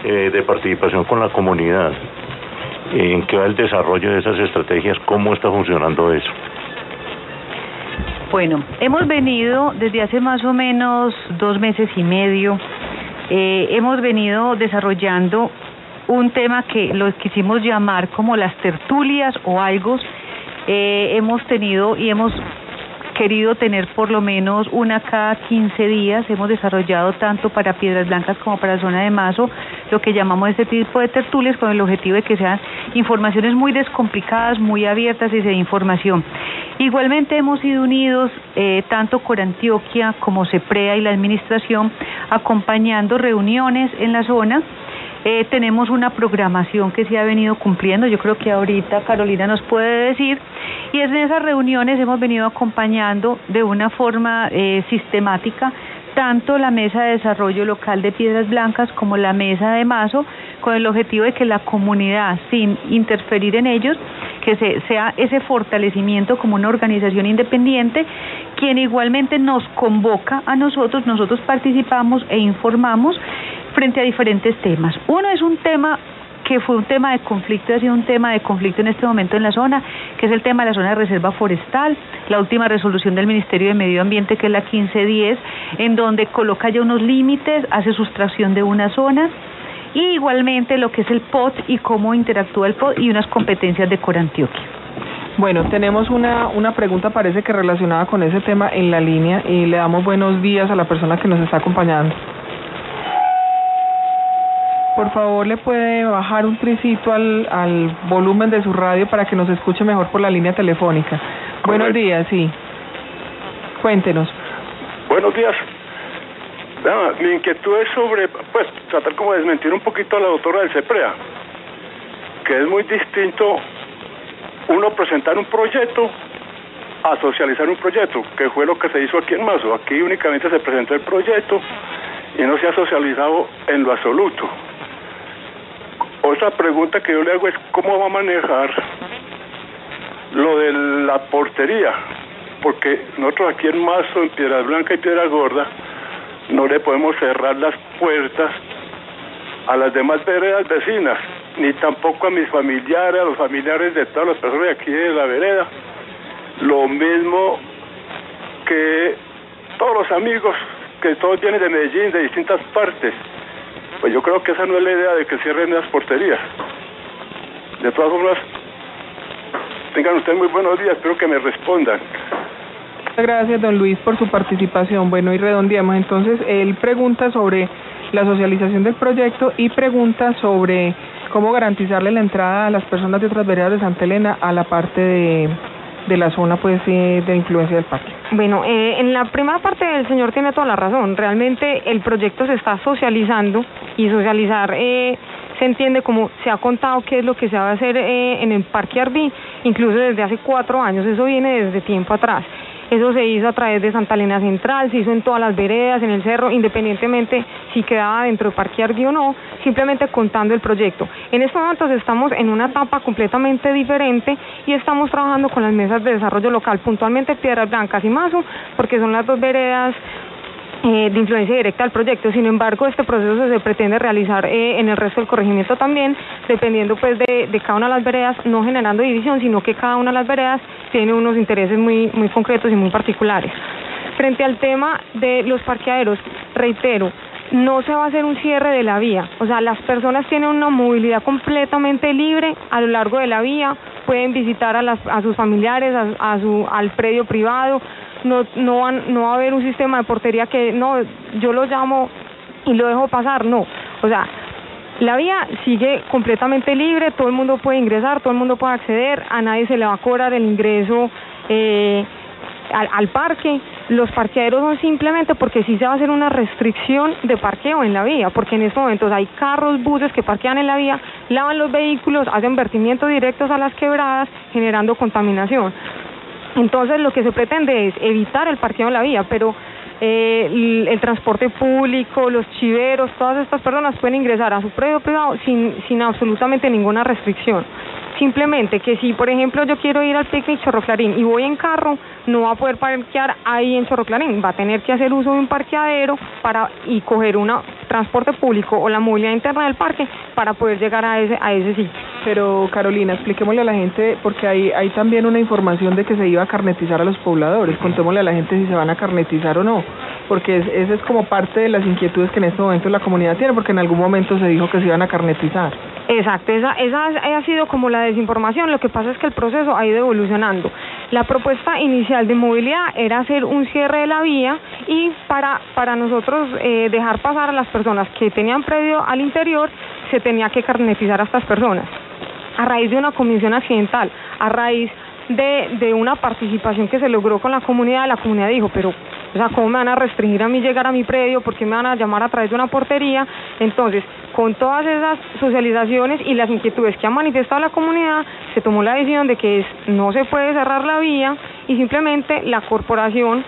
eh, de participación con la comunidad. ¿En qué va el desarrollo de esas estrategias? ¿Cómo está funcionando eso? Bueno, hemos venido desde hace más o menos dos meses y medio, eh, hemos venido desarrollando un tema que lo quisimos llamar como las tertulias o algo. Eh, hemos tenido y hemos querido tener por lo menos una cada 15 días. Hemos desarrollado tanto para Piedras Blancas como para Zona de Mazo lo que llamamos este tipo de tertulias con el objetivo de que sean informaciones muy descomplicadas, muy abiertas y de información. Igualmente hemos sido unidos eh, tanto con Antioquia como CEPREA y la administración acompañando reuniones en la zona eh, tenemos una programación que se ha venido cumpliendo, yo creo que ahorita Carolina nos puede decir, y es en esas reuniones hemos venido acompañando de una forma eh, sistemática tanto la Mesa de Desarrollo Local de Piedras Blancas como la Mesa de Mazo, con el objetivo de que la comunidad, sin interferir en ellos, que se, sea ese fortalecimiento como una organización independiente, quien igualmente nos convoca a nosotros, nosotros participamos e informamos frente a diferentes temas. Uno es un tema que fue un tema de conflicto, ha sido un tema de conflicto en este momento en la zona, que es el tema de la zona de reserva forestal, la última resolución del Ministerio de Medio Ambiente, que es la 1510, en donde coloca ya unos límites, hace sustracción de una zona, y igualmente lo que es el POT y cómo interactúa el POT y unas competencias de Corantioquia. Bueno, tenemos una, una pregunta, parece que relacionada con ese tema en la línea y le damos buenos días a la persona que nos está acompañando. Por favor, le puede bajar un tricito al, al volumen de su radio para que nos escuche mejor por la línea telefónica. Buenos días, sí. Cuéntenos. Buenos días. Nada, mi inquietud es sobre, pues, tratar como de desmentir un poquito a la doctora del CEPREA, que es muy distinto uno presentar un proyecto a socializar un proyecto, que fue lo que se hizo aquí en Mazo. Aquí únicamente se presentó el proyecto y no se ha socializado en lo absoluto. Otra pregunta que yo le hago es cómo va a manejar lo de la portería, porque nosotros aquí en Mazo, en Piedra Blanca y Piedra Gorda, no le podemos cerrar las puertas a las demás veredas vecinas, ni tampoco a mis familiares, a los familiares de todas las personas de aquí de la vereda. Lo mismo que todos los amigos, que todos vienen de Medellín, de distintas partes. Pues yo creo que esa no es la idea de que cierren las porterías. De todas formas, tengan ustedes muy buenos días, espero que me respondan. Gracias, don Luis, por su participación. Bueno, y redondeamos. Entonces, él pregunta sobre la socialización del proyecto y pregunta sobre cómo garantizarle la entrada a las personas de otras veredas de Santa Elena a la parte de, la zona pues de influencia del parque. Bueno, eh, en la primera parte el señor tiene toda la razón. Realmente el proyecto se está socializando y socializar eh, se entiende como se ha contado qué es lo que se va a hacer eh, en el Parque Arbí, incluso desde hace cuatro años. Eso viene desde tiempo atrás. Eso se hizo a través de Santa Elena Central, se hizo en todas las veredas, en el cerro, independientemente si quedaba dentro de Parque Arbi o no, simplemente contando el proyecto. En estos momentos estamos en una etapa completamente diferente y estamos trabajando con las mesas de desarrollo local, puntualmente Piedras Blancas y Mazo, porque son las dos veredas eh, de influencia directa al proyecto. Sin embargo, este proceso se pretende realizar eh, en el resto del corregimiento también, dependiendo pues de, cada una de las veredas, no generando división, sino que cada una de las veredas tiene unos intereses muy, muy concretos y muy particulares. Frente al tema de los parqueaderos, reitero, no se va a hacer un cierre de la vía, o sea, las personas tienen una movilidad completamente libre a lo largo de la vía, pueden visitar a, sus familiares, al predio privado, no, no, van, no va a haber un sistema de portería que no, yo lo llamo y lo dejo pasar, no. O sea, La vía sigue completamente libre, todo el mundo puede ingresar, todo el mundo puede acceder, a nadie se le va a cobrar el ingreso eh, al, al parque. Los parqueaderos son simplemente porque sí se va a hacer una restricción de parqueo en la vía, porque en estos momentos hay carros, buses que parquean en la vía, lavan los vehículos, hacen vertimientos directos a las quebradas, generando contaminación. Entonces lo que se pretende es evitar el parqueo en la vía, pero eh, el, el transporte público, los chiveros, todas estas personas pueden ingresar a su predio privado sin, sin absolutamente ninguna restricción. Simplemente que si, por ejemplo, yo quiero ir al picnic Chorro Clarín y voy en carro, no va a poder parquear ahí en Chorro Clarín, va a tener que hacer uso de un parqueadero para y coger un transporte público o la movilidad interna del parque para poder llegar a ese a ese sitio. Pero Carolina, expliquémosle a la gente, porque hay, hay también una información de que se iba a carnetizar a los pobladores. Contémosle a la gente si se van a carnetizar o no, porque es, esa es como parte de las inquietudes que en este momento la comunidad tiene, porque en algún momento se dijo que se iban a carnetizar. Exacto, esa, esa ha sido como la desinformación. Lo que pasa es que el proceso ha ido evolucionando. La propuesta inicial de movilidad era hacer un cierre de la vía y para, para nosotros eh, dejar pasar a las personas que tenían predio al interior, se tenía que carnetizar a estas personas. A raíz de una comisión accidental, a raíz de, de una participación que se logró con la comunidad, la comunidad dijo, pero o sea, ¿cómo me van a restringir a mí llegar a mi predio? ¿Por qué me van a llamar a través de una portería? Entonces, con todas esas socializaciones y las inquietudes que ha manifestado la comunidad, se tomó la decisión de que no se puede cerrar la vía y simplemente la corporación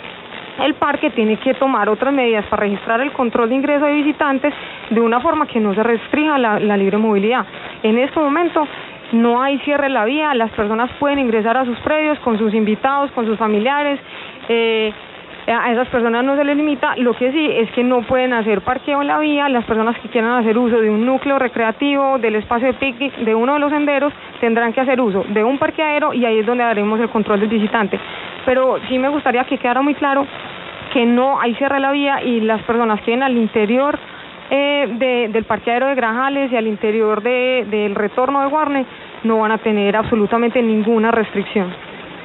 el parque tiene que tomar otras medidas para registrar el control de ingreso de visitantes de una forma que no se restrinja la, la libre movilidad. En este momento no hay cierre de la vía, las personas pueden ingresar a sus predios con sus invitados, con sus familiares. Eh, a esas personas no se les limita, lo que sí es que no pueden hacer parqueo en la vía, las personas que quieran hacer uso de un núcleo recreativo, del espacio de picnic, de uno de los senderos, tendrán que hacer uso de un parqueadero y ahí es donde haremos el control del visitante. Pero sí me gustaría que quedara muy claro que no hay cierre de la vía y las personas que vienen al interior eh, de, del parqueadero de Granjales y al interior de, del retorno de Guarne no van a tener absolutamente ninguna restricción.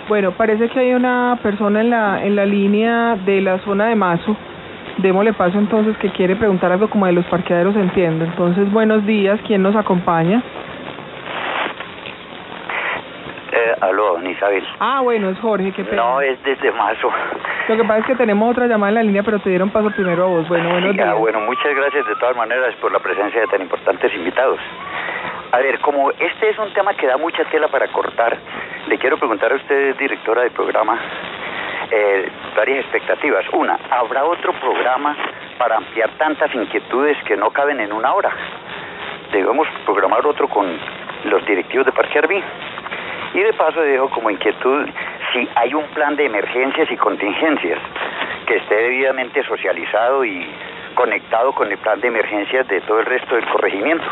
Bueno, parece que hay una persona en la, en la línea de la zona de Mazo. Démosle paso entonces que quiere preguntar algo como de los parqueaderos, entiendo. Entonces, buenos días, ¿quién nos acompaña? Eh, aló, don Isabel. Ah, bueno, es Jorge, qué pena. No, es desde Mazo. Lo que pasa es que tenemos otra llamada en la línea, pero te dieron paso primero a vos. Bueno, buenos Ya, días. bueno, muchas gracias de todas maneras por la presencia de tan importantes invitados. A ver, como este es un tema que da mucha tela para cortar, le quiero preguntar a usted, directora del programa, eh, varias expectativas. Una, ¿habrá otro programa para ampliar tantas inquietudes que no caben en una hora? Debemos programar otro con los directivos de Parque Arví. Y de paso dejo como inquietud si hay un plan de emergencias y contingencias que esté debidamente socializado y conectado con el plan de emergencias de todo el resto del corregimiento.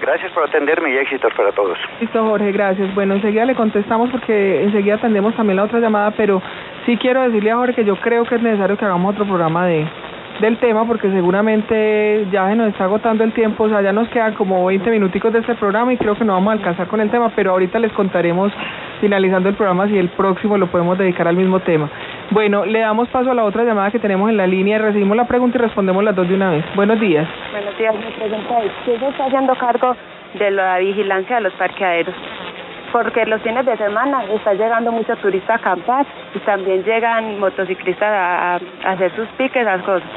Gracias por atenderme y éxitos para todos. Listo, Jorge, gracias. Bueno, enseguida le contestamos porque enseguida atendemos también la otra llamada, pero sí quiero decirle a Jorge que yo creo que es necesario que hagamos otro programa de del tema porque seguramente ya se nos está agotando el tiempo, o sea, ya nos quedan como 20 minuticos de este programa y creo que no vamos a alcanzar con el tema, pero ahorita les contaremos finalizando el programa si el próximo lo podemos dedicar al mismo tema. Bueno, le damos paso a la otra llamada que tenemos en la línea, recibimos la pregunta y respondemos las dos de una vez. Buenos días. Buenos días, mi pregunta es, ¿quién se está haciendo cargo de la vigilancia de los parqueaderos? Porque los fines de semana está llegando mucho turista a acampar y también llegan motociclistas a, a hacer sus piques, las cosas.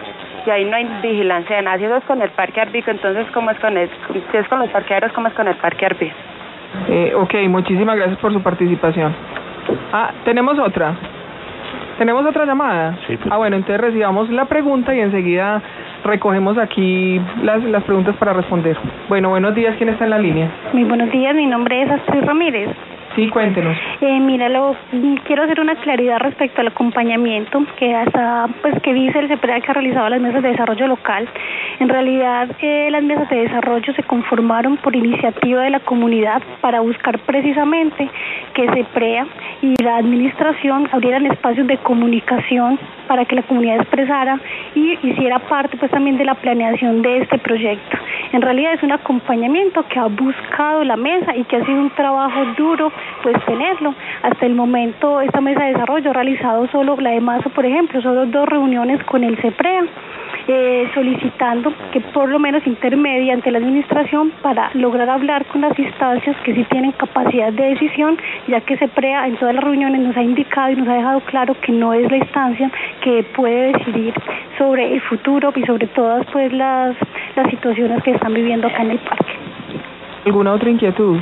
Y ahí no hay vigilancia de nada. Si eso es con el parque Arbico, entonces ¿cómo es con el, si es con los parqueaderos, ¿cómo es con el parque Arbico? Eh, ok, muchísimas gracias por su participación. Ah, tenemos otra. ¿Tenemos otra llamada? Sí. Ah, bueno, entonces recibamos la pregunta y enseguida recogemos aquí las, las preguntas para responder. Bueno, buenos días, ¿quién está en la línea? Muy buenos días, mi nombre es Astrid Ramírez. Sí, cuéntenos. Eh, mira, lo, quiero hacer una claridad respecto al acompañamiento que hasta pues que dice el CEPREA que ha realizado las mesas de desarrollo local. En realidad, eh, las mesas de desarrollo se conformaron por iniciativa de la comunidad para buscar precisamente que CEPREA y la administración abrieran espacios de comunicación para que la comunidad expresara y hiciera parte pues también de la planeación de este proyecto. En realidad es un acompañamiento que ha buscado la mesa y que ha sido un trabajo duro pues tenerlo. Hasta el momento esta mesa de desarrollo ha realizado solo la de Mazo, por ejemplo, solo dos reuniones con el CEPREA eh, solicitando que por lo menos intermedia ante la administración para lograr hablar con las instancias que sí tienen capacidad de decisión, ya que SEPREA en todas las reuniones nos ha indicado y nos ha dejado claro que no es la instancia que puede decidir sobre el futuro y sobre todas pues las, las situaciones que están viviendo acá en el parque. ¿Alguna otra inquietud?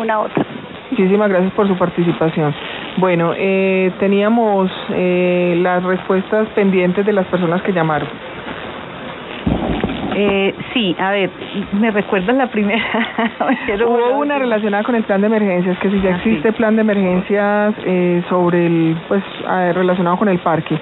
Una otra. Muchísimas gracias por su participación. Bueno, eh, teníamos eh, las respuestas pendientes de las personas que llamaron. Eh, sí, a ver, ¿me recuerdas la primera? (laughs) Hubo una relacionada con el plan de emergencias, que si ya existe plan de emergencias eh, sobre el, pues, relacionado con el parque.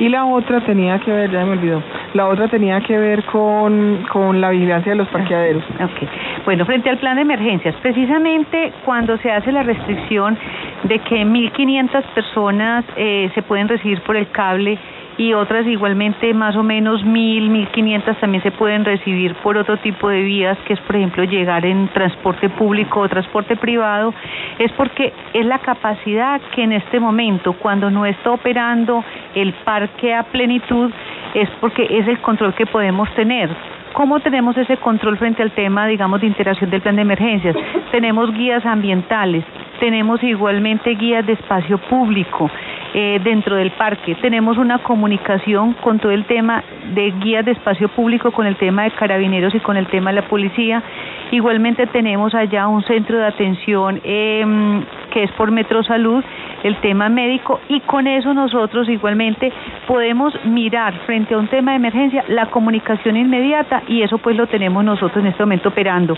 Y la otra tenía que ver, ya me olvidó, la otra tenía que ver con, con la vigilancia de los parqueaderos. Ok, bueno, frente al plan de emergencias, precisamente cuando se hace la restricción de que 1.500 personas eh, se pueden recibir por el cable y otras igualmente más o menos 1.000, 1.500 también se pueden recibir por otro tipo de vías, que es por ejemplo llegar en transporte público o transporte privado, es porque es la capacidad que en este momento, cuando no está operando el parque a plenitud, es porque es el control que podemos tener. ¿Cómo tenemos ese control frente al tema, digamos, de interacción del plan de emergencias? Tenemos guías ambientales, tenemos igualmente guías de espacio público eh, dentro del parque, tenemos una comunicación con todo el tema de guías de espacio público, con el tema de carabineros y con el tema de la policía. Igualmente tenemos allá un centro de atención em, que es por Metro Salud, el tema médico, y con eso nosotros igualmente podemos mirar frente a un tema de emergencia la comunicación inmediata y eso pues lo tenemos nosotros en este momento operando.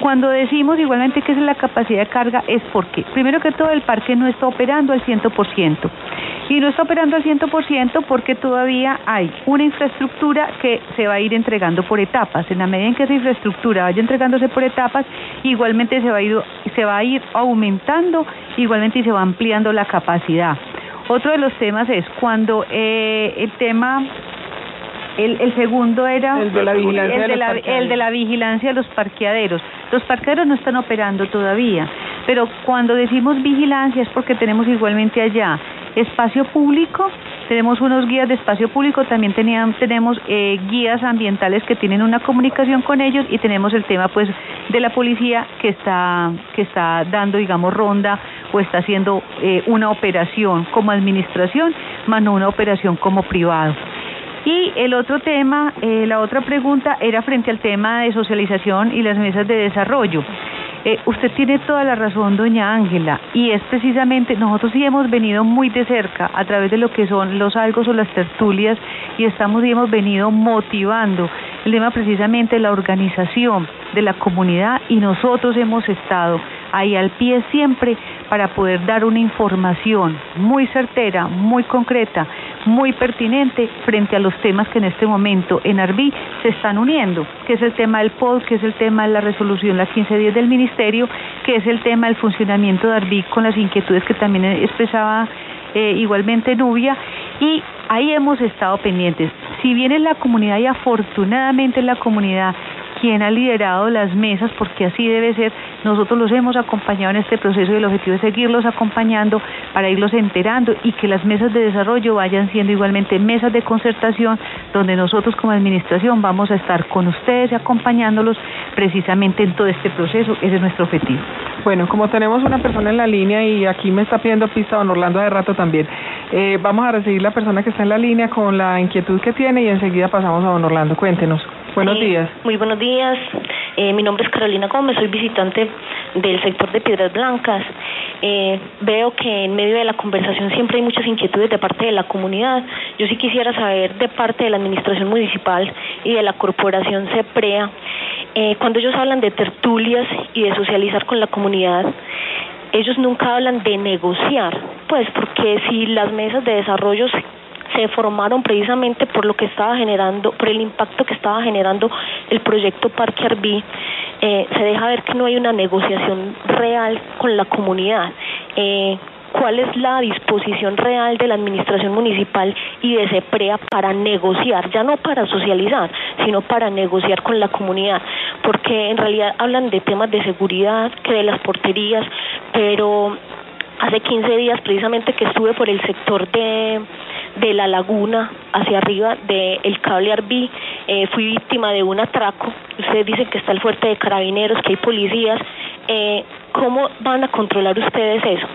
Cuando decimos igualmente que es la capacidad de carga es porque, primero que todo, el parque no está operando al 100%. Y no está operando al 100% porque todavía hay una infraestructura que se va a ir entregando por etapas. En la medida en que esa infraestructura vaya entregándose por etapas, igualmente se va a ir, se va a ir aumentando, igualmente y se va ampliando la capacidad. Otro de los temas es cuando eh, el tema el, el, segundo era el de la vigilancia el de la, el de la vigilancia de los parqueaderos. Los parqueaderos no están operando todavía, pero cuando decimos vigilancia es porque tenemos igualmente allá espacio público, tenemos unos guías de espacio público, también tenían, tenemos eh, guías ambientales que tienen una comunicación con ellos y tenemos el tema pues de la policía que está, que está dando digamos ronda o está haciendo eh, una operación como administración, más no una operación como privado. Y el otro tema, eh, la otra pregunta era frente al tema de socialización y las mesas de desarrollo. Eh, usted tiene toda la razón, doña Ángela, y es precisamente, nosotros sí hemos venido muy de cerca a través de lo que son los algos o las tertulias y estamos y hemos venido motivando el tema precisamente la organización de la comunidad y nosotros hemos estado ahí al pie siempre para poder dar una información muy certera, muy concreta, muy pertinente frente a los temas que en este momento en Arbi se están uniendo, que es el tema del POD, que es el tema de la resolución la 1510 del Ministerio, que es el tema del funcionamiento de Arbi con las inquietudes que también expresaba eh, igualmente Nubia y ahí hemos estado pendientes. Si bien en la comunidad y afortunadamente en la comunidad quien ha liderado las mesas, porque así debe ser. Nosotros los hemos acompañado en este proceso y el objetivo es seguirlos acompañando para irlos enterando y que las mesas de desarrollo vayan siendo igualmente mesas de concertación donde nosotros como administración vamos a estar con ustedes y acompañándolos precisamente en todo este proceso. Ese es nuestro objetivo. Bueno, como tenemos una persona en la línea y aquí me está pidiendo pista don Orlando de rato también, eh, vamos a recibir la persona que está en la línea con la inquietud que tiene y enseguida pasamos a don Orlando. Cuéntenos. Buenos Eh, días. Muy buenos días. Eh, mi nombre es Carolina Gómez, soy visitante del sector de Piedras Blancas. Eh, veo que en medio de la conversación siempre hay muchas inquietudes de parte de la comunidad. Yo sí quisiera saber de parte de la administración municipal y de la corporación CEPREA, eh, cuando ellos hablan de tertulias y de socializar con la comunidad, ellos nunca hablan de negociar, pues porque si las mesas de desarrollo se formaron precisamente por lo que estaba generando, por el impacto que estaba generando el proyecto Parque Arví, eh, se deja ver que no hay una negociación real con la comunidad. Eh, ¿Cuál es la disposición real de la administración municipal y de CEPREA para negociar, ya no para socializar, sino para negociar con la comunidad? Porque en realidad hablan de temas de seguridad, que de las porterías, pero hace 15 días precisamente que estuve por el sector de de la laguna hacia arriba del cable Arbí. Eh, fui víctima de un atraco. Ustedes dicen que está el fuerte de carabineros, que hay policías. Eh, ¿Cómo van a controlar ustedes eso?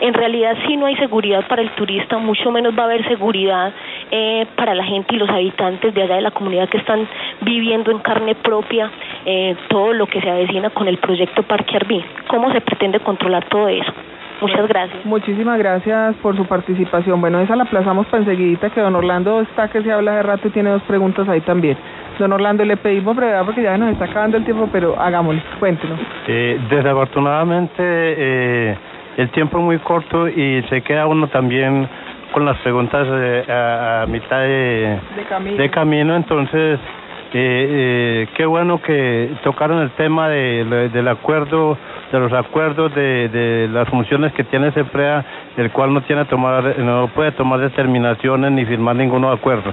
en realidad si no hay seguridad para el turista, mucho menos va a haber seguridad eh, para la gente y los habitantes de allá de la comunidad que están viviendo en carne propia eh, todo lo que se avecina con el proyecto Parque Arbí. ¿Cómo se pretende controlar todo eso? Muchas gracias. Muchísimas gracias por su participación. Bueno, esa la aplazamos para enseguidita, que don Orlando está que se habla de rato y tiene dos preguntas ahí también. Don Orlando, le pedimos brevedad porque ya nos está acabando el tiempo, pero hagámoslo, cuéntenos. Eh, desafortunadamente, eh, el tiempo es muy corto y se queda uno también con las preguntas eh, a, mitad de, camino. entonces eh, eh, qué bueno que tocaron el tema del acuerdo, de los acuerdos, de, las funciones que tiene CEPREA, el cual no tiene tomar, no puede tomar determinaciones ni firmar ningún acuerdo.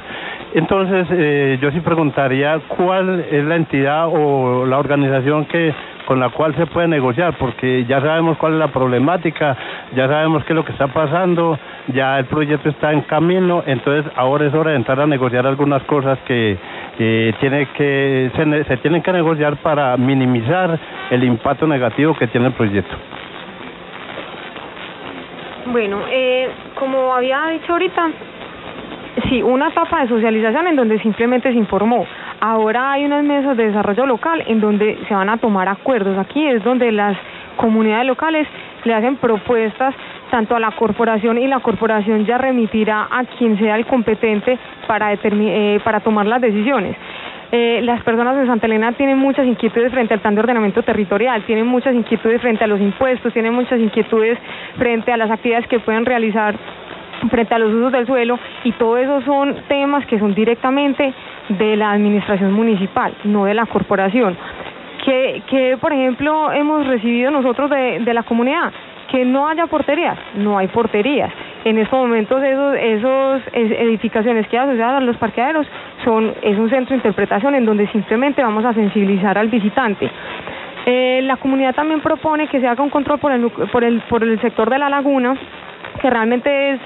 Entonces, yo sí preguntaría cuál es la entidad o la organización que con la cual se puede negociar, porque ya sabemos cuál es la problemática, ya sabemos qué es lo que está pasando, ya el proyecto está en camino, entonces ahora es hora de entrar a negociar algunas cosas que tiene que se, se tienen que negociar para minimizar el impacto negativo que tiene el proyecto. Bueno, eh, como había dicho ahorita, sí, una etapa de socialización en donde simplemente se informó. Ahora hay unas mesas de desarrollo local en donde se van a tomar acuerdos. Aquí es donde las comunidades locales le hacen propuestas tanto a la corporación y la corporación ya remitirá a quien sea el competente para, eh, para tomar las decisiones. Eh, las personas de Santa Elena tienen muchas inquietudes frente al plan de ordenamiento territorial, tienen muchas inquietudes frente a los impuestos, tienen muchas inquietudes frente a las actividades que pueden realizar frente a los usos del suelo y todo eso son temas que son directamente de la administración municipal, no de la corporación. Que, que por ejemplo, hemos recibido nosotros de, de la comunidad, que no haya porterías, no hay porterías. En estos momentos esos, esos edificaciones que asociadas a los parqueaderos son, es un centro de interpretación en donde simplemente vamos a sensibilizar al visitante. Eh, la comunidad también propone que se haga un control por el, por el, por el sector de la laguna, que realmente es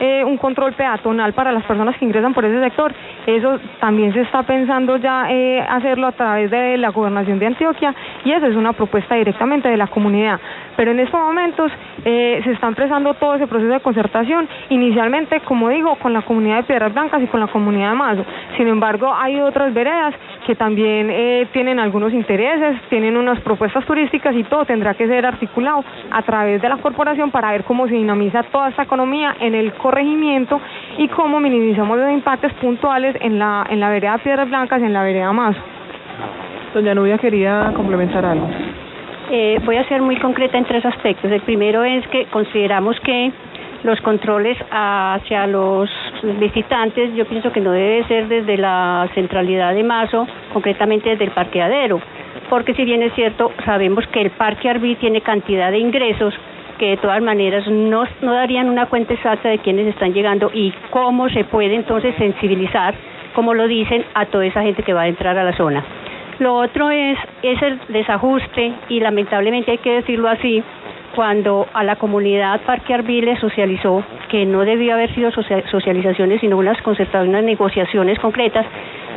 eh, un control peatonal para las personas que ingresan por ese sector. Eso también se está pensando ya eh, hacerlo a través de la gobernación de Antioquia y eso es una propuesta directamente de la comunidad. Pero en estos momentos eh, se está empezando todo ese proceso de concertación, inicialmente, como digo, con la comunidad de Piedras Blancas y con la comunidad de Mazo. Sin embargo, hay otras veredas que también tienen algunos intereses, tienen unas propuestas turísticas y todo tendrá que ser articulado a través de la corporación para ver cómo se dinamiza toda esta economía en el corregimiento y cómo minimizamos los impactos puntuales en la, en la vereda Piedras Blancas y en la vereda Mazo. Doña Nubia quería complementar algo. Eh, voy a ser muy concreta en tres aspectos. El primero es que consideramos que los controles hacia los visitantes, yo pienso que no debe ser desde la centralidad de Mazo, concretamente desde el parqueadero, porque si bien es cierto, sabemos que el Parque Arbí tiene cantidad de ingresos que de todas maneras no, no darían una cuenta exacta de quiénes están llegando y cómo se puede entonces sensibilizar, como lo dicen, a toda esa gente que va a entrar a la zona. Lo otro es, es el desajuste y lamentablemente hay que decirlo así, cuando a la comunidad Parque Arvile socializó que no debía haber sido socializaciones, sino unas concertaciones, unas negociaciones concretas,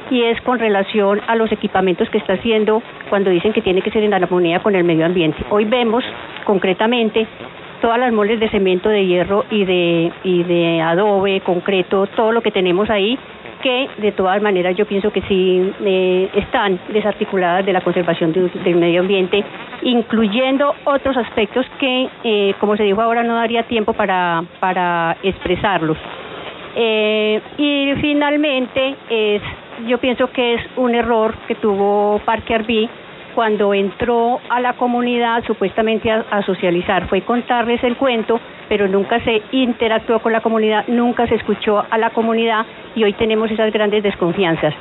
y es con relación a los equipamientos que está haciendo cuando dicen que tiene que ser en armonía con el medio ambiente. Hoy vemos concretamente todas las moles de cemento, de hierro y de, y de adobe, concreto, todo lo que tenemos ahí que de todas maneras yo pienso que sí eh, están desarticuladas de la conservación del medio ambiente, incluyendo otros aspectos que, eh, como se dijo ahora, no daría tiempo para, para expresarlos. Eh, y finalmente, es, yo pienso que es un error que tuvo Parque Arbí cuando entró a la comunidad supuestamente a, socializar, fue contarles el cuento, pero nunca se interactuó con la comunidad, nunca se escuchó a la comunidad y hoy tenemos esas grandes desconfianzas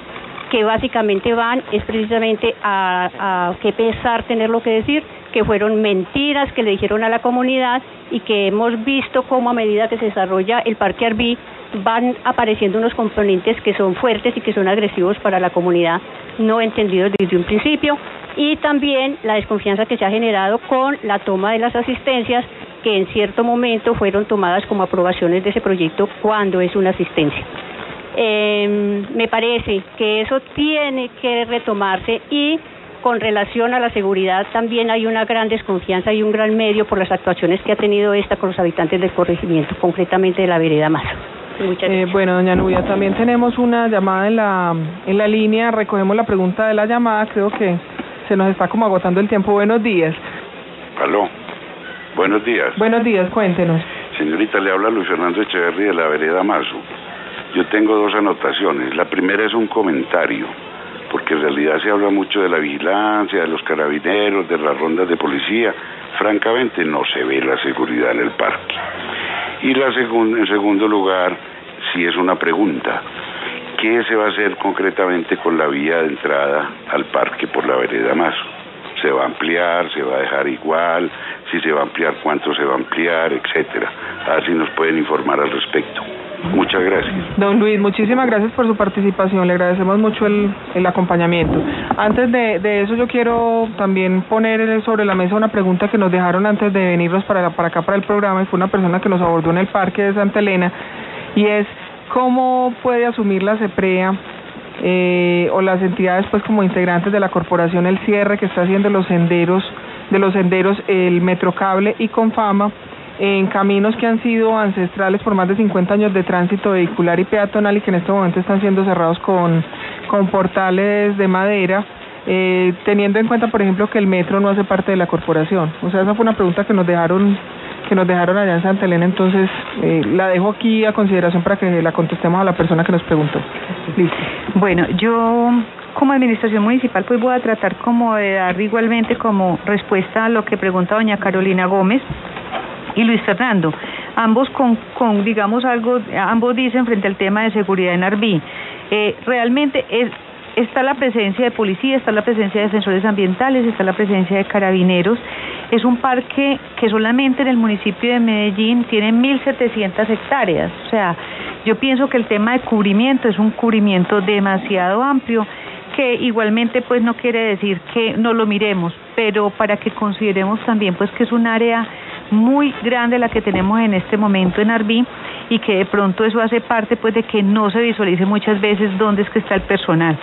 que básicamente van es precisamente a, a qué pensar, tener lo que decir, que fueron mentiras que le dijeron a la comunidad y que hemos visto cómo a medida que se desarrolla el Parque Arbí van apareciendo unos componentes que son fuertes y que son agresivos para la comunidad, no entendidos desde un principio, y también la desconfianza que se ha generado con la toma de las asistencias que en cierto momento fueron tomadas como aprobaciones de ese proyecto cuando es una asistencia. Eh, me parece que eso tiene que retomarse y con relación a la seguridad también hay una gran desconfianza y un gran medio por las actuaciones que ha tenido esta con los habitantes del corregimiento, concretamente de la vereda Mazo. Eh, bueno, doña Nubia, también tenemos una llamada en la, en la línea, recogemos la pregunta de la llamada, creo que se nos está como agotando el tiempo. Buenos días. Aló, buenos días. Buenos días, cuéntenos. Señorita, le habla Luis Fernando Echeverri de la vereda Mazo. Yo tengo dos anotaciones. La primera es un comentario, porque en realidad se habla mucho de la vigilancia, de los carabineros, de las rondas de policía. Francamente, no se ve la seguridad en el parque. Y la segun- en segundo lugar, si es una pregunta. ¿Qué se va a hacer concretamente con la vía de entrada al parque por la vereda Mazo? ¿Se va a ampliar? ¿Se va a dejar igual? Si se va a ampliar, ¿cuánto se va a ampliar? Etcétera. A ver si nos pueden informar al respecto. Muchas gracias. Don Luis, muchísimas gracias por su participación, le agradecemos mucho el, el acompañamiento. Antes de, de eso yo quiero también poner sobre la mesa una pregunta que nos dejaron antes de venirnos para, para acá para el programa y fue una persona que nos abordó en el parque de Santa Elena y es cómo puede asumir la CEPREA eh, o las entidades pues como integrantes de la corporación el cierre que está haciendo los senderos de los senderos el Metrocable y Confama en caminos que han sido ancestrales por más de 50 años de tránsito vehicular y peatonal y que en este momento están siendo cerrados con, con portales de madera, eh, teniendo en cuenta, por ejemplo, que el metro no hace parte de la corporación. O sea, esa fue una pregunta que nos dejaron que nos dejaron allá en Santa Elena, entonces eh, la dejo aquí a consideración para que la contestemos a la persona que nos preguntó. Listo. Bueno, yo como administración municipal pues voy a tratar como de dar igualmente como respuesta a lo que pregunta doña Carolina Gómez y Luis Fernando. Ambos con, digamos algo, ambos dicen frente al tema de seguridad en Arbí. Eh, realmente es, está la presencia de policía, está la presencia de defensores ambientales, está la presencia de carabineros. Es un parque que solamente en el municipio de Medellín tiene 1.700 hectáreas. O sea, yo pienso que el tema de cubrimiento es un cubrimiento demasiado amplio que igualmente pues no quiere decir que no lo miremos, pero para que consideremos también pues que es un área muy grande la que tenemos en este momento en Arbí y que de pronto eso hace parte pues de que no se visualice muchas veces dónde es que está el personal.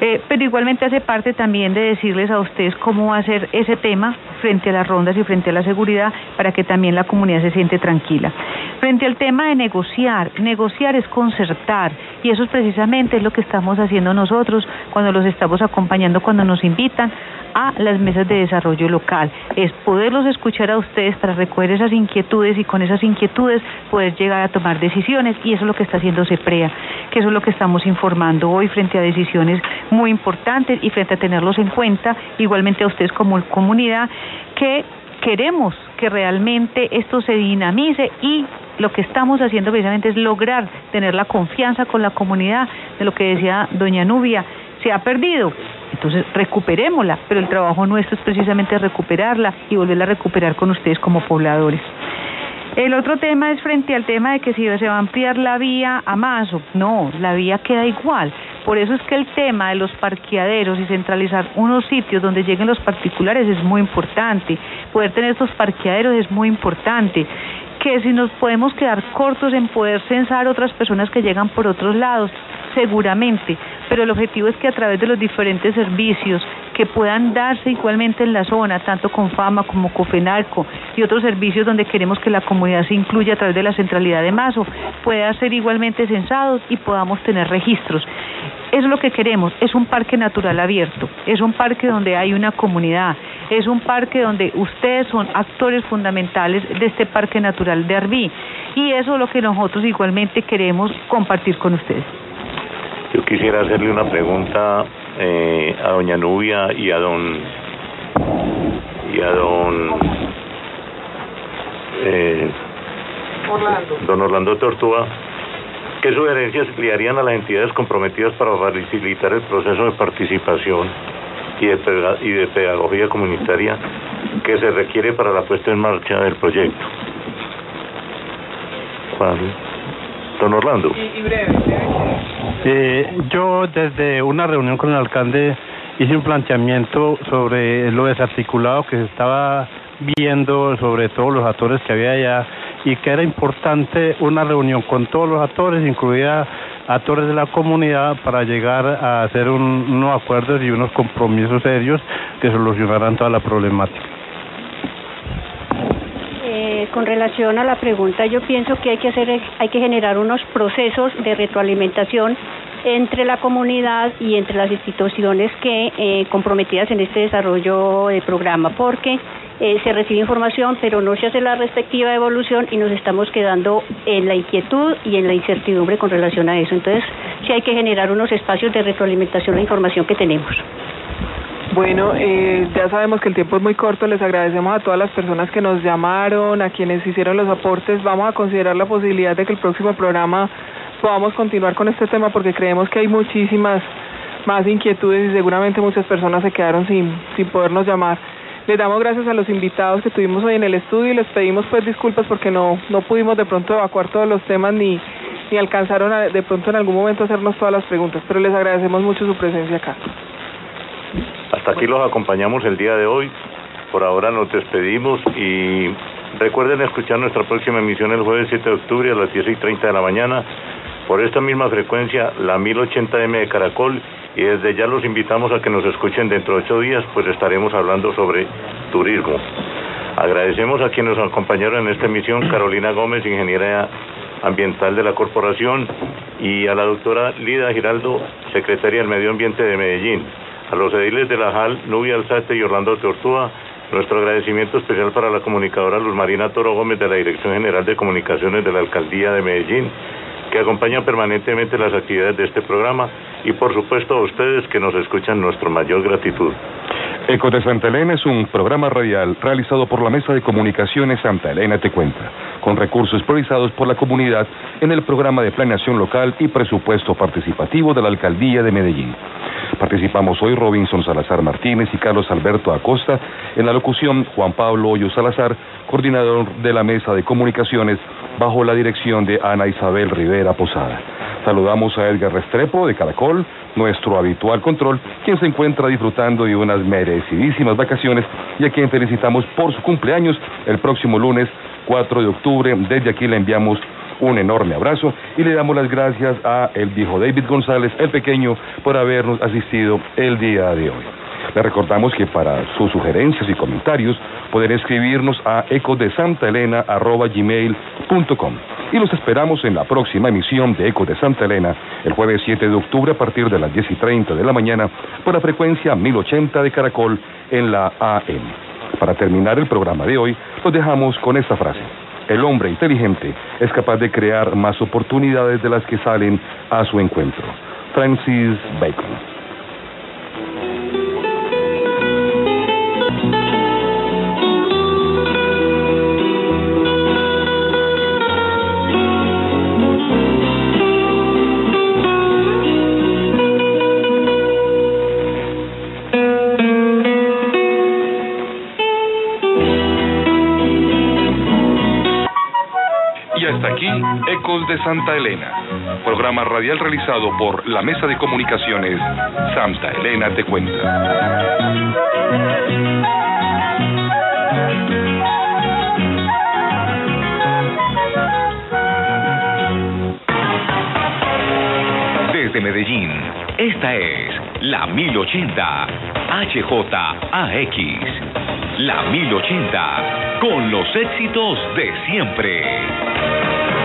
Eh, pero igualmente hace parte también de decirles a ustedes cómo va a ser ese tema frente a las rondas y frente a la seguridad para que también la comunidad se siente tranquila. Frente al tema de negociar, negociar es concertar y eso es precisamente lo que estamos haciendo nosotros cuando los estamos acompañando, cuando nos invitan a las mesas de desarrollo local. Es poderlos escuchar a ustedes para recoger esas inquietudes y con esas inquietudes poder llegar a tomar decisiones y eso es lo que está haciendo CEPREA, que eso es lo que estamos informando hoy frente a decisiones muy importantes y frente a tenerlos en cuenta, igualmente a ustedes como comunidad, que queremos que realmente esto se dinamice y lo que estamos haciendo precisamente es lograr tener la confianza con la comunidad de lo que decía doña Nubia, se ha perdido. Entonces recuperémosla, pero el trabajo nuestro es precisamente recuperarla y volverla a recuperar con ustedes como pobladores. El otro tema es frente al tema de que si se va a ampliar la vía a Mazo. No, la vía queda igual. Por eso es que el tema de los parqueaderos y centralizar unos sitios donde lleguen los particulares es muy importante. Poder tener estos parqueaderos es muy importante. Que si nos podemos quedar cortos en poder censar otras personas que llegan por otros lados, seguramente. Pero el objetivo es que a través de los diferentes servicios que puedan darse igualmente en la zona, tanto con FAMA como COFENALCO y otros servicios donde queremos que la comunidad se incluya a través de la centralidad de Mazo, pueda ser igualmente censados y podamos tener registros. Es lo que queremos, es un parque natural abierto, es un parque donde hay una comunidad, es un parque donde ustedes son actores fundamentales de este parque natural de Arbí y eso es lo que nosotros igualmente queremos compartir con ustedes. Yo quisiera hacerle una pregunta eh, a doña Nubia y a don y a don eh, Orlando. don Orlando Tortúa. ¿Qué sugerencias le harían a las entidades comprometidas para facilitar el proceso de participación y de, peda- y de pedagogía comunitaria que se requiere para la puesta en marcha del proyecto? Juan. Don Orlando. Y, breve, Eh, yo desde una reunión con el alcalde hice un planteamiento sobre lo desarticulado que se estaba viendo sobre todo los actores que había allá y que era importante una reunión con todos los actores, incluida actores de la comunidad, para llegar a hacer unos acuerdos y unos compromisos serios que solucionaran toda la problemática. Eh, con relación a la pregunta, yo pienso que hay que generar unos procesos de retroalimentación entre la comunidad y entre las instituciones que eh, comprometidas en este desarrollo del programa, porque eh, se recibe información, pero no se hace la respectiva evolución y nos estamos quedando en la inquietud y en la incertidumbre con relación a eso. Entonces, sí hay que generar unos espacios de retroalimentación de la información que tenemos. Bueno, eh, ya sabemos que el tiempo es muy corto. Les agradecemos a todas las personas que nos llamaron, a quienes hicieron los aportes. Vamos a considerar la posibilidad de que el próximo programa podamos continuar con este tema porque creemos que hay muchísimas más inquietudes y seguramente muchas personas se quedaron sin, sin podernos llamar. Les damos gracias a los invitados que tuvimos hoy en el estudio y les pedimos pues disculpas porque no, no pudimos de pronto evacuar todos los temas ni, ni alcanzaron a, de pronto en algún momento hacernos todas las preguntas, pero les agradecemos mucho su presencia acá. Hasta aquí los acompañamos el día de hoy. Por ahora nos despedimos y recuerden escuchar nuestra próxima emisión el jueves 7 de octubre a las 10 y 30 de la mañana por esta misma frecuencia, la 1080M de Caracol, y desde ya los invitamos a que nos escuchen dentro de ocho días, pues estaremos hablando sobre turismo. Agradecemos a quienes nos acompañaron en esta emisión, Carolina Gómez, ingeniera ambiental de la corporación, y a la doctora Lida Giraldo, secretaria del Medio Ambiente de Medellín. A los ediles de la JAL, Nubia Alzate y Orlando Tortúa, nuestro agradecimiento especial para la comunicadora Luz Marina Toro Gómez de la Dirección General de Comunicaciones de la Alcaldía de Medellín que acompañan permanentemente las actividades de este programa y por supuesto a ustedes que nos escuchan nuestra mayor gratitud. Eco de Santa Elena es un programa radial realizado por la Mesa de Comunicaciones Santa Elena Te Cuenta, con recursos priorizados por la comunidad en el programa de planeación local y presupuesto participativo de la Alcaldía de Medellín. Participamos hoy Robinson Salazar Martínez y Carlos Alberto Acosta. En la locución, Juan Pablo Hoyo Salazar, coordinador de la Mesa de Comunicaciones, bajo la dirección de Ana Isabel Rivera Posada. Saludamos a Edgar Restrepo de Caracol, nuestro habitual control, quien se encuentra disfrutando de unas merecidísimas vacaciones y a quien felicitamos por su cumpleaños el próximo lunes 4 de octubre. Desde aquí le enviamos un enorme abrazo y le damos las gracias a el viejo David González, el pequeño, por habernos asistido el día de hoy. Le recordamos que para sus sugerencias y comentarios pueden escribirnos a ecodesantaelena.gmail.com y los esperamos en la próxima emisión de Eco de Santa Elena el jueves 7 de octubre a partir de las 10 y 30 de la mañana por la frecuencia 1080 de Caracol en la AM. Para terminar el programa de hoy, los dejamos con esta frase. El hombre inteligente es capaz de crear más oportunidades de las que salen a su encuentro. Francis Bacon. De Santa Elena, programa radial realizado por la Mesa de Comunicaciones Santa Elena Te Cuenta. Desde Medellín, esta es la 1080 HJAX. La 1080 con los éxitos de siempre.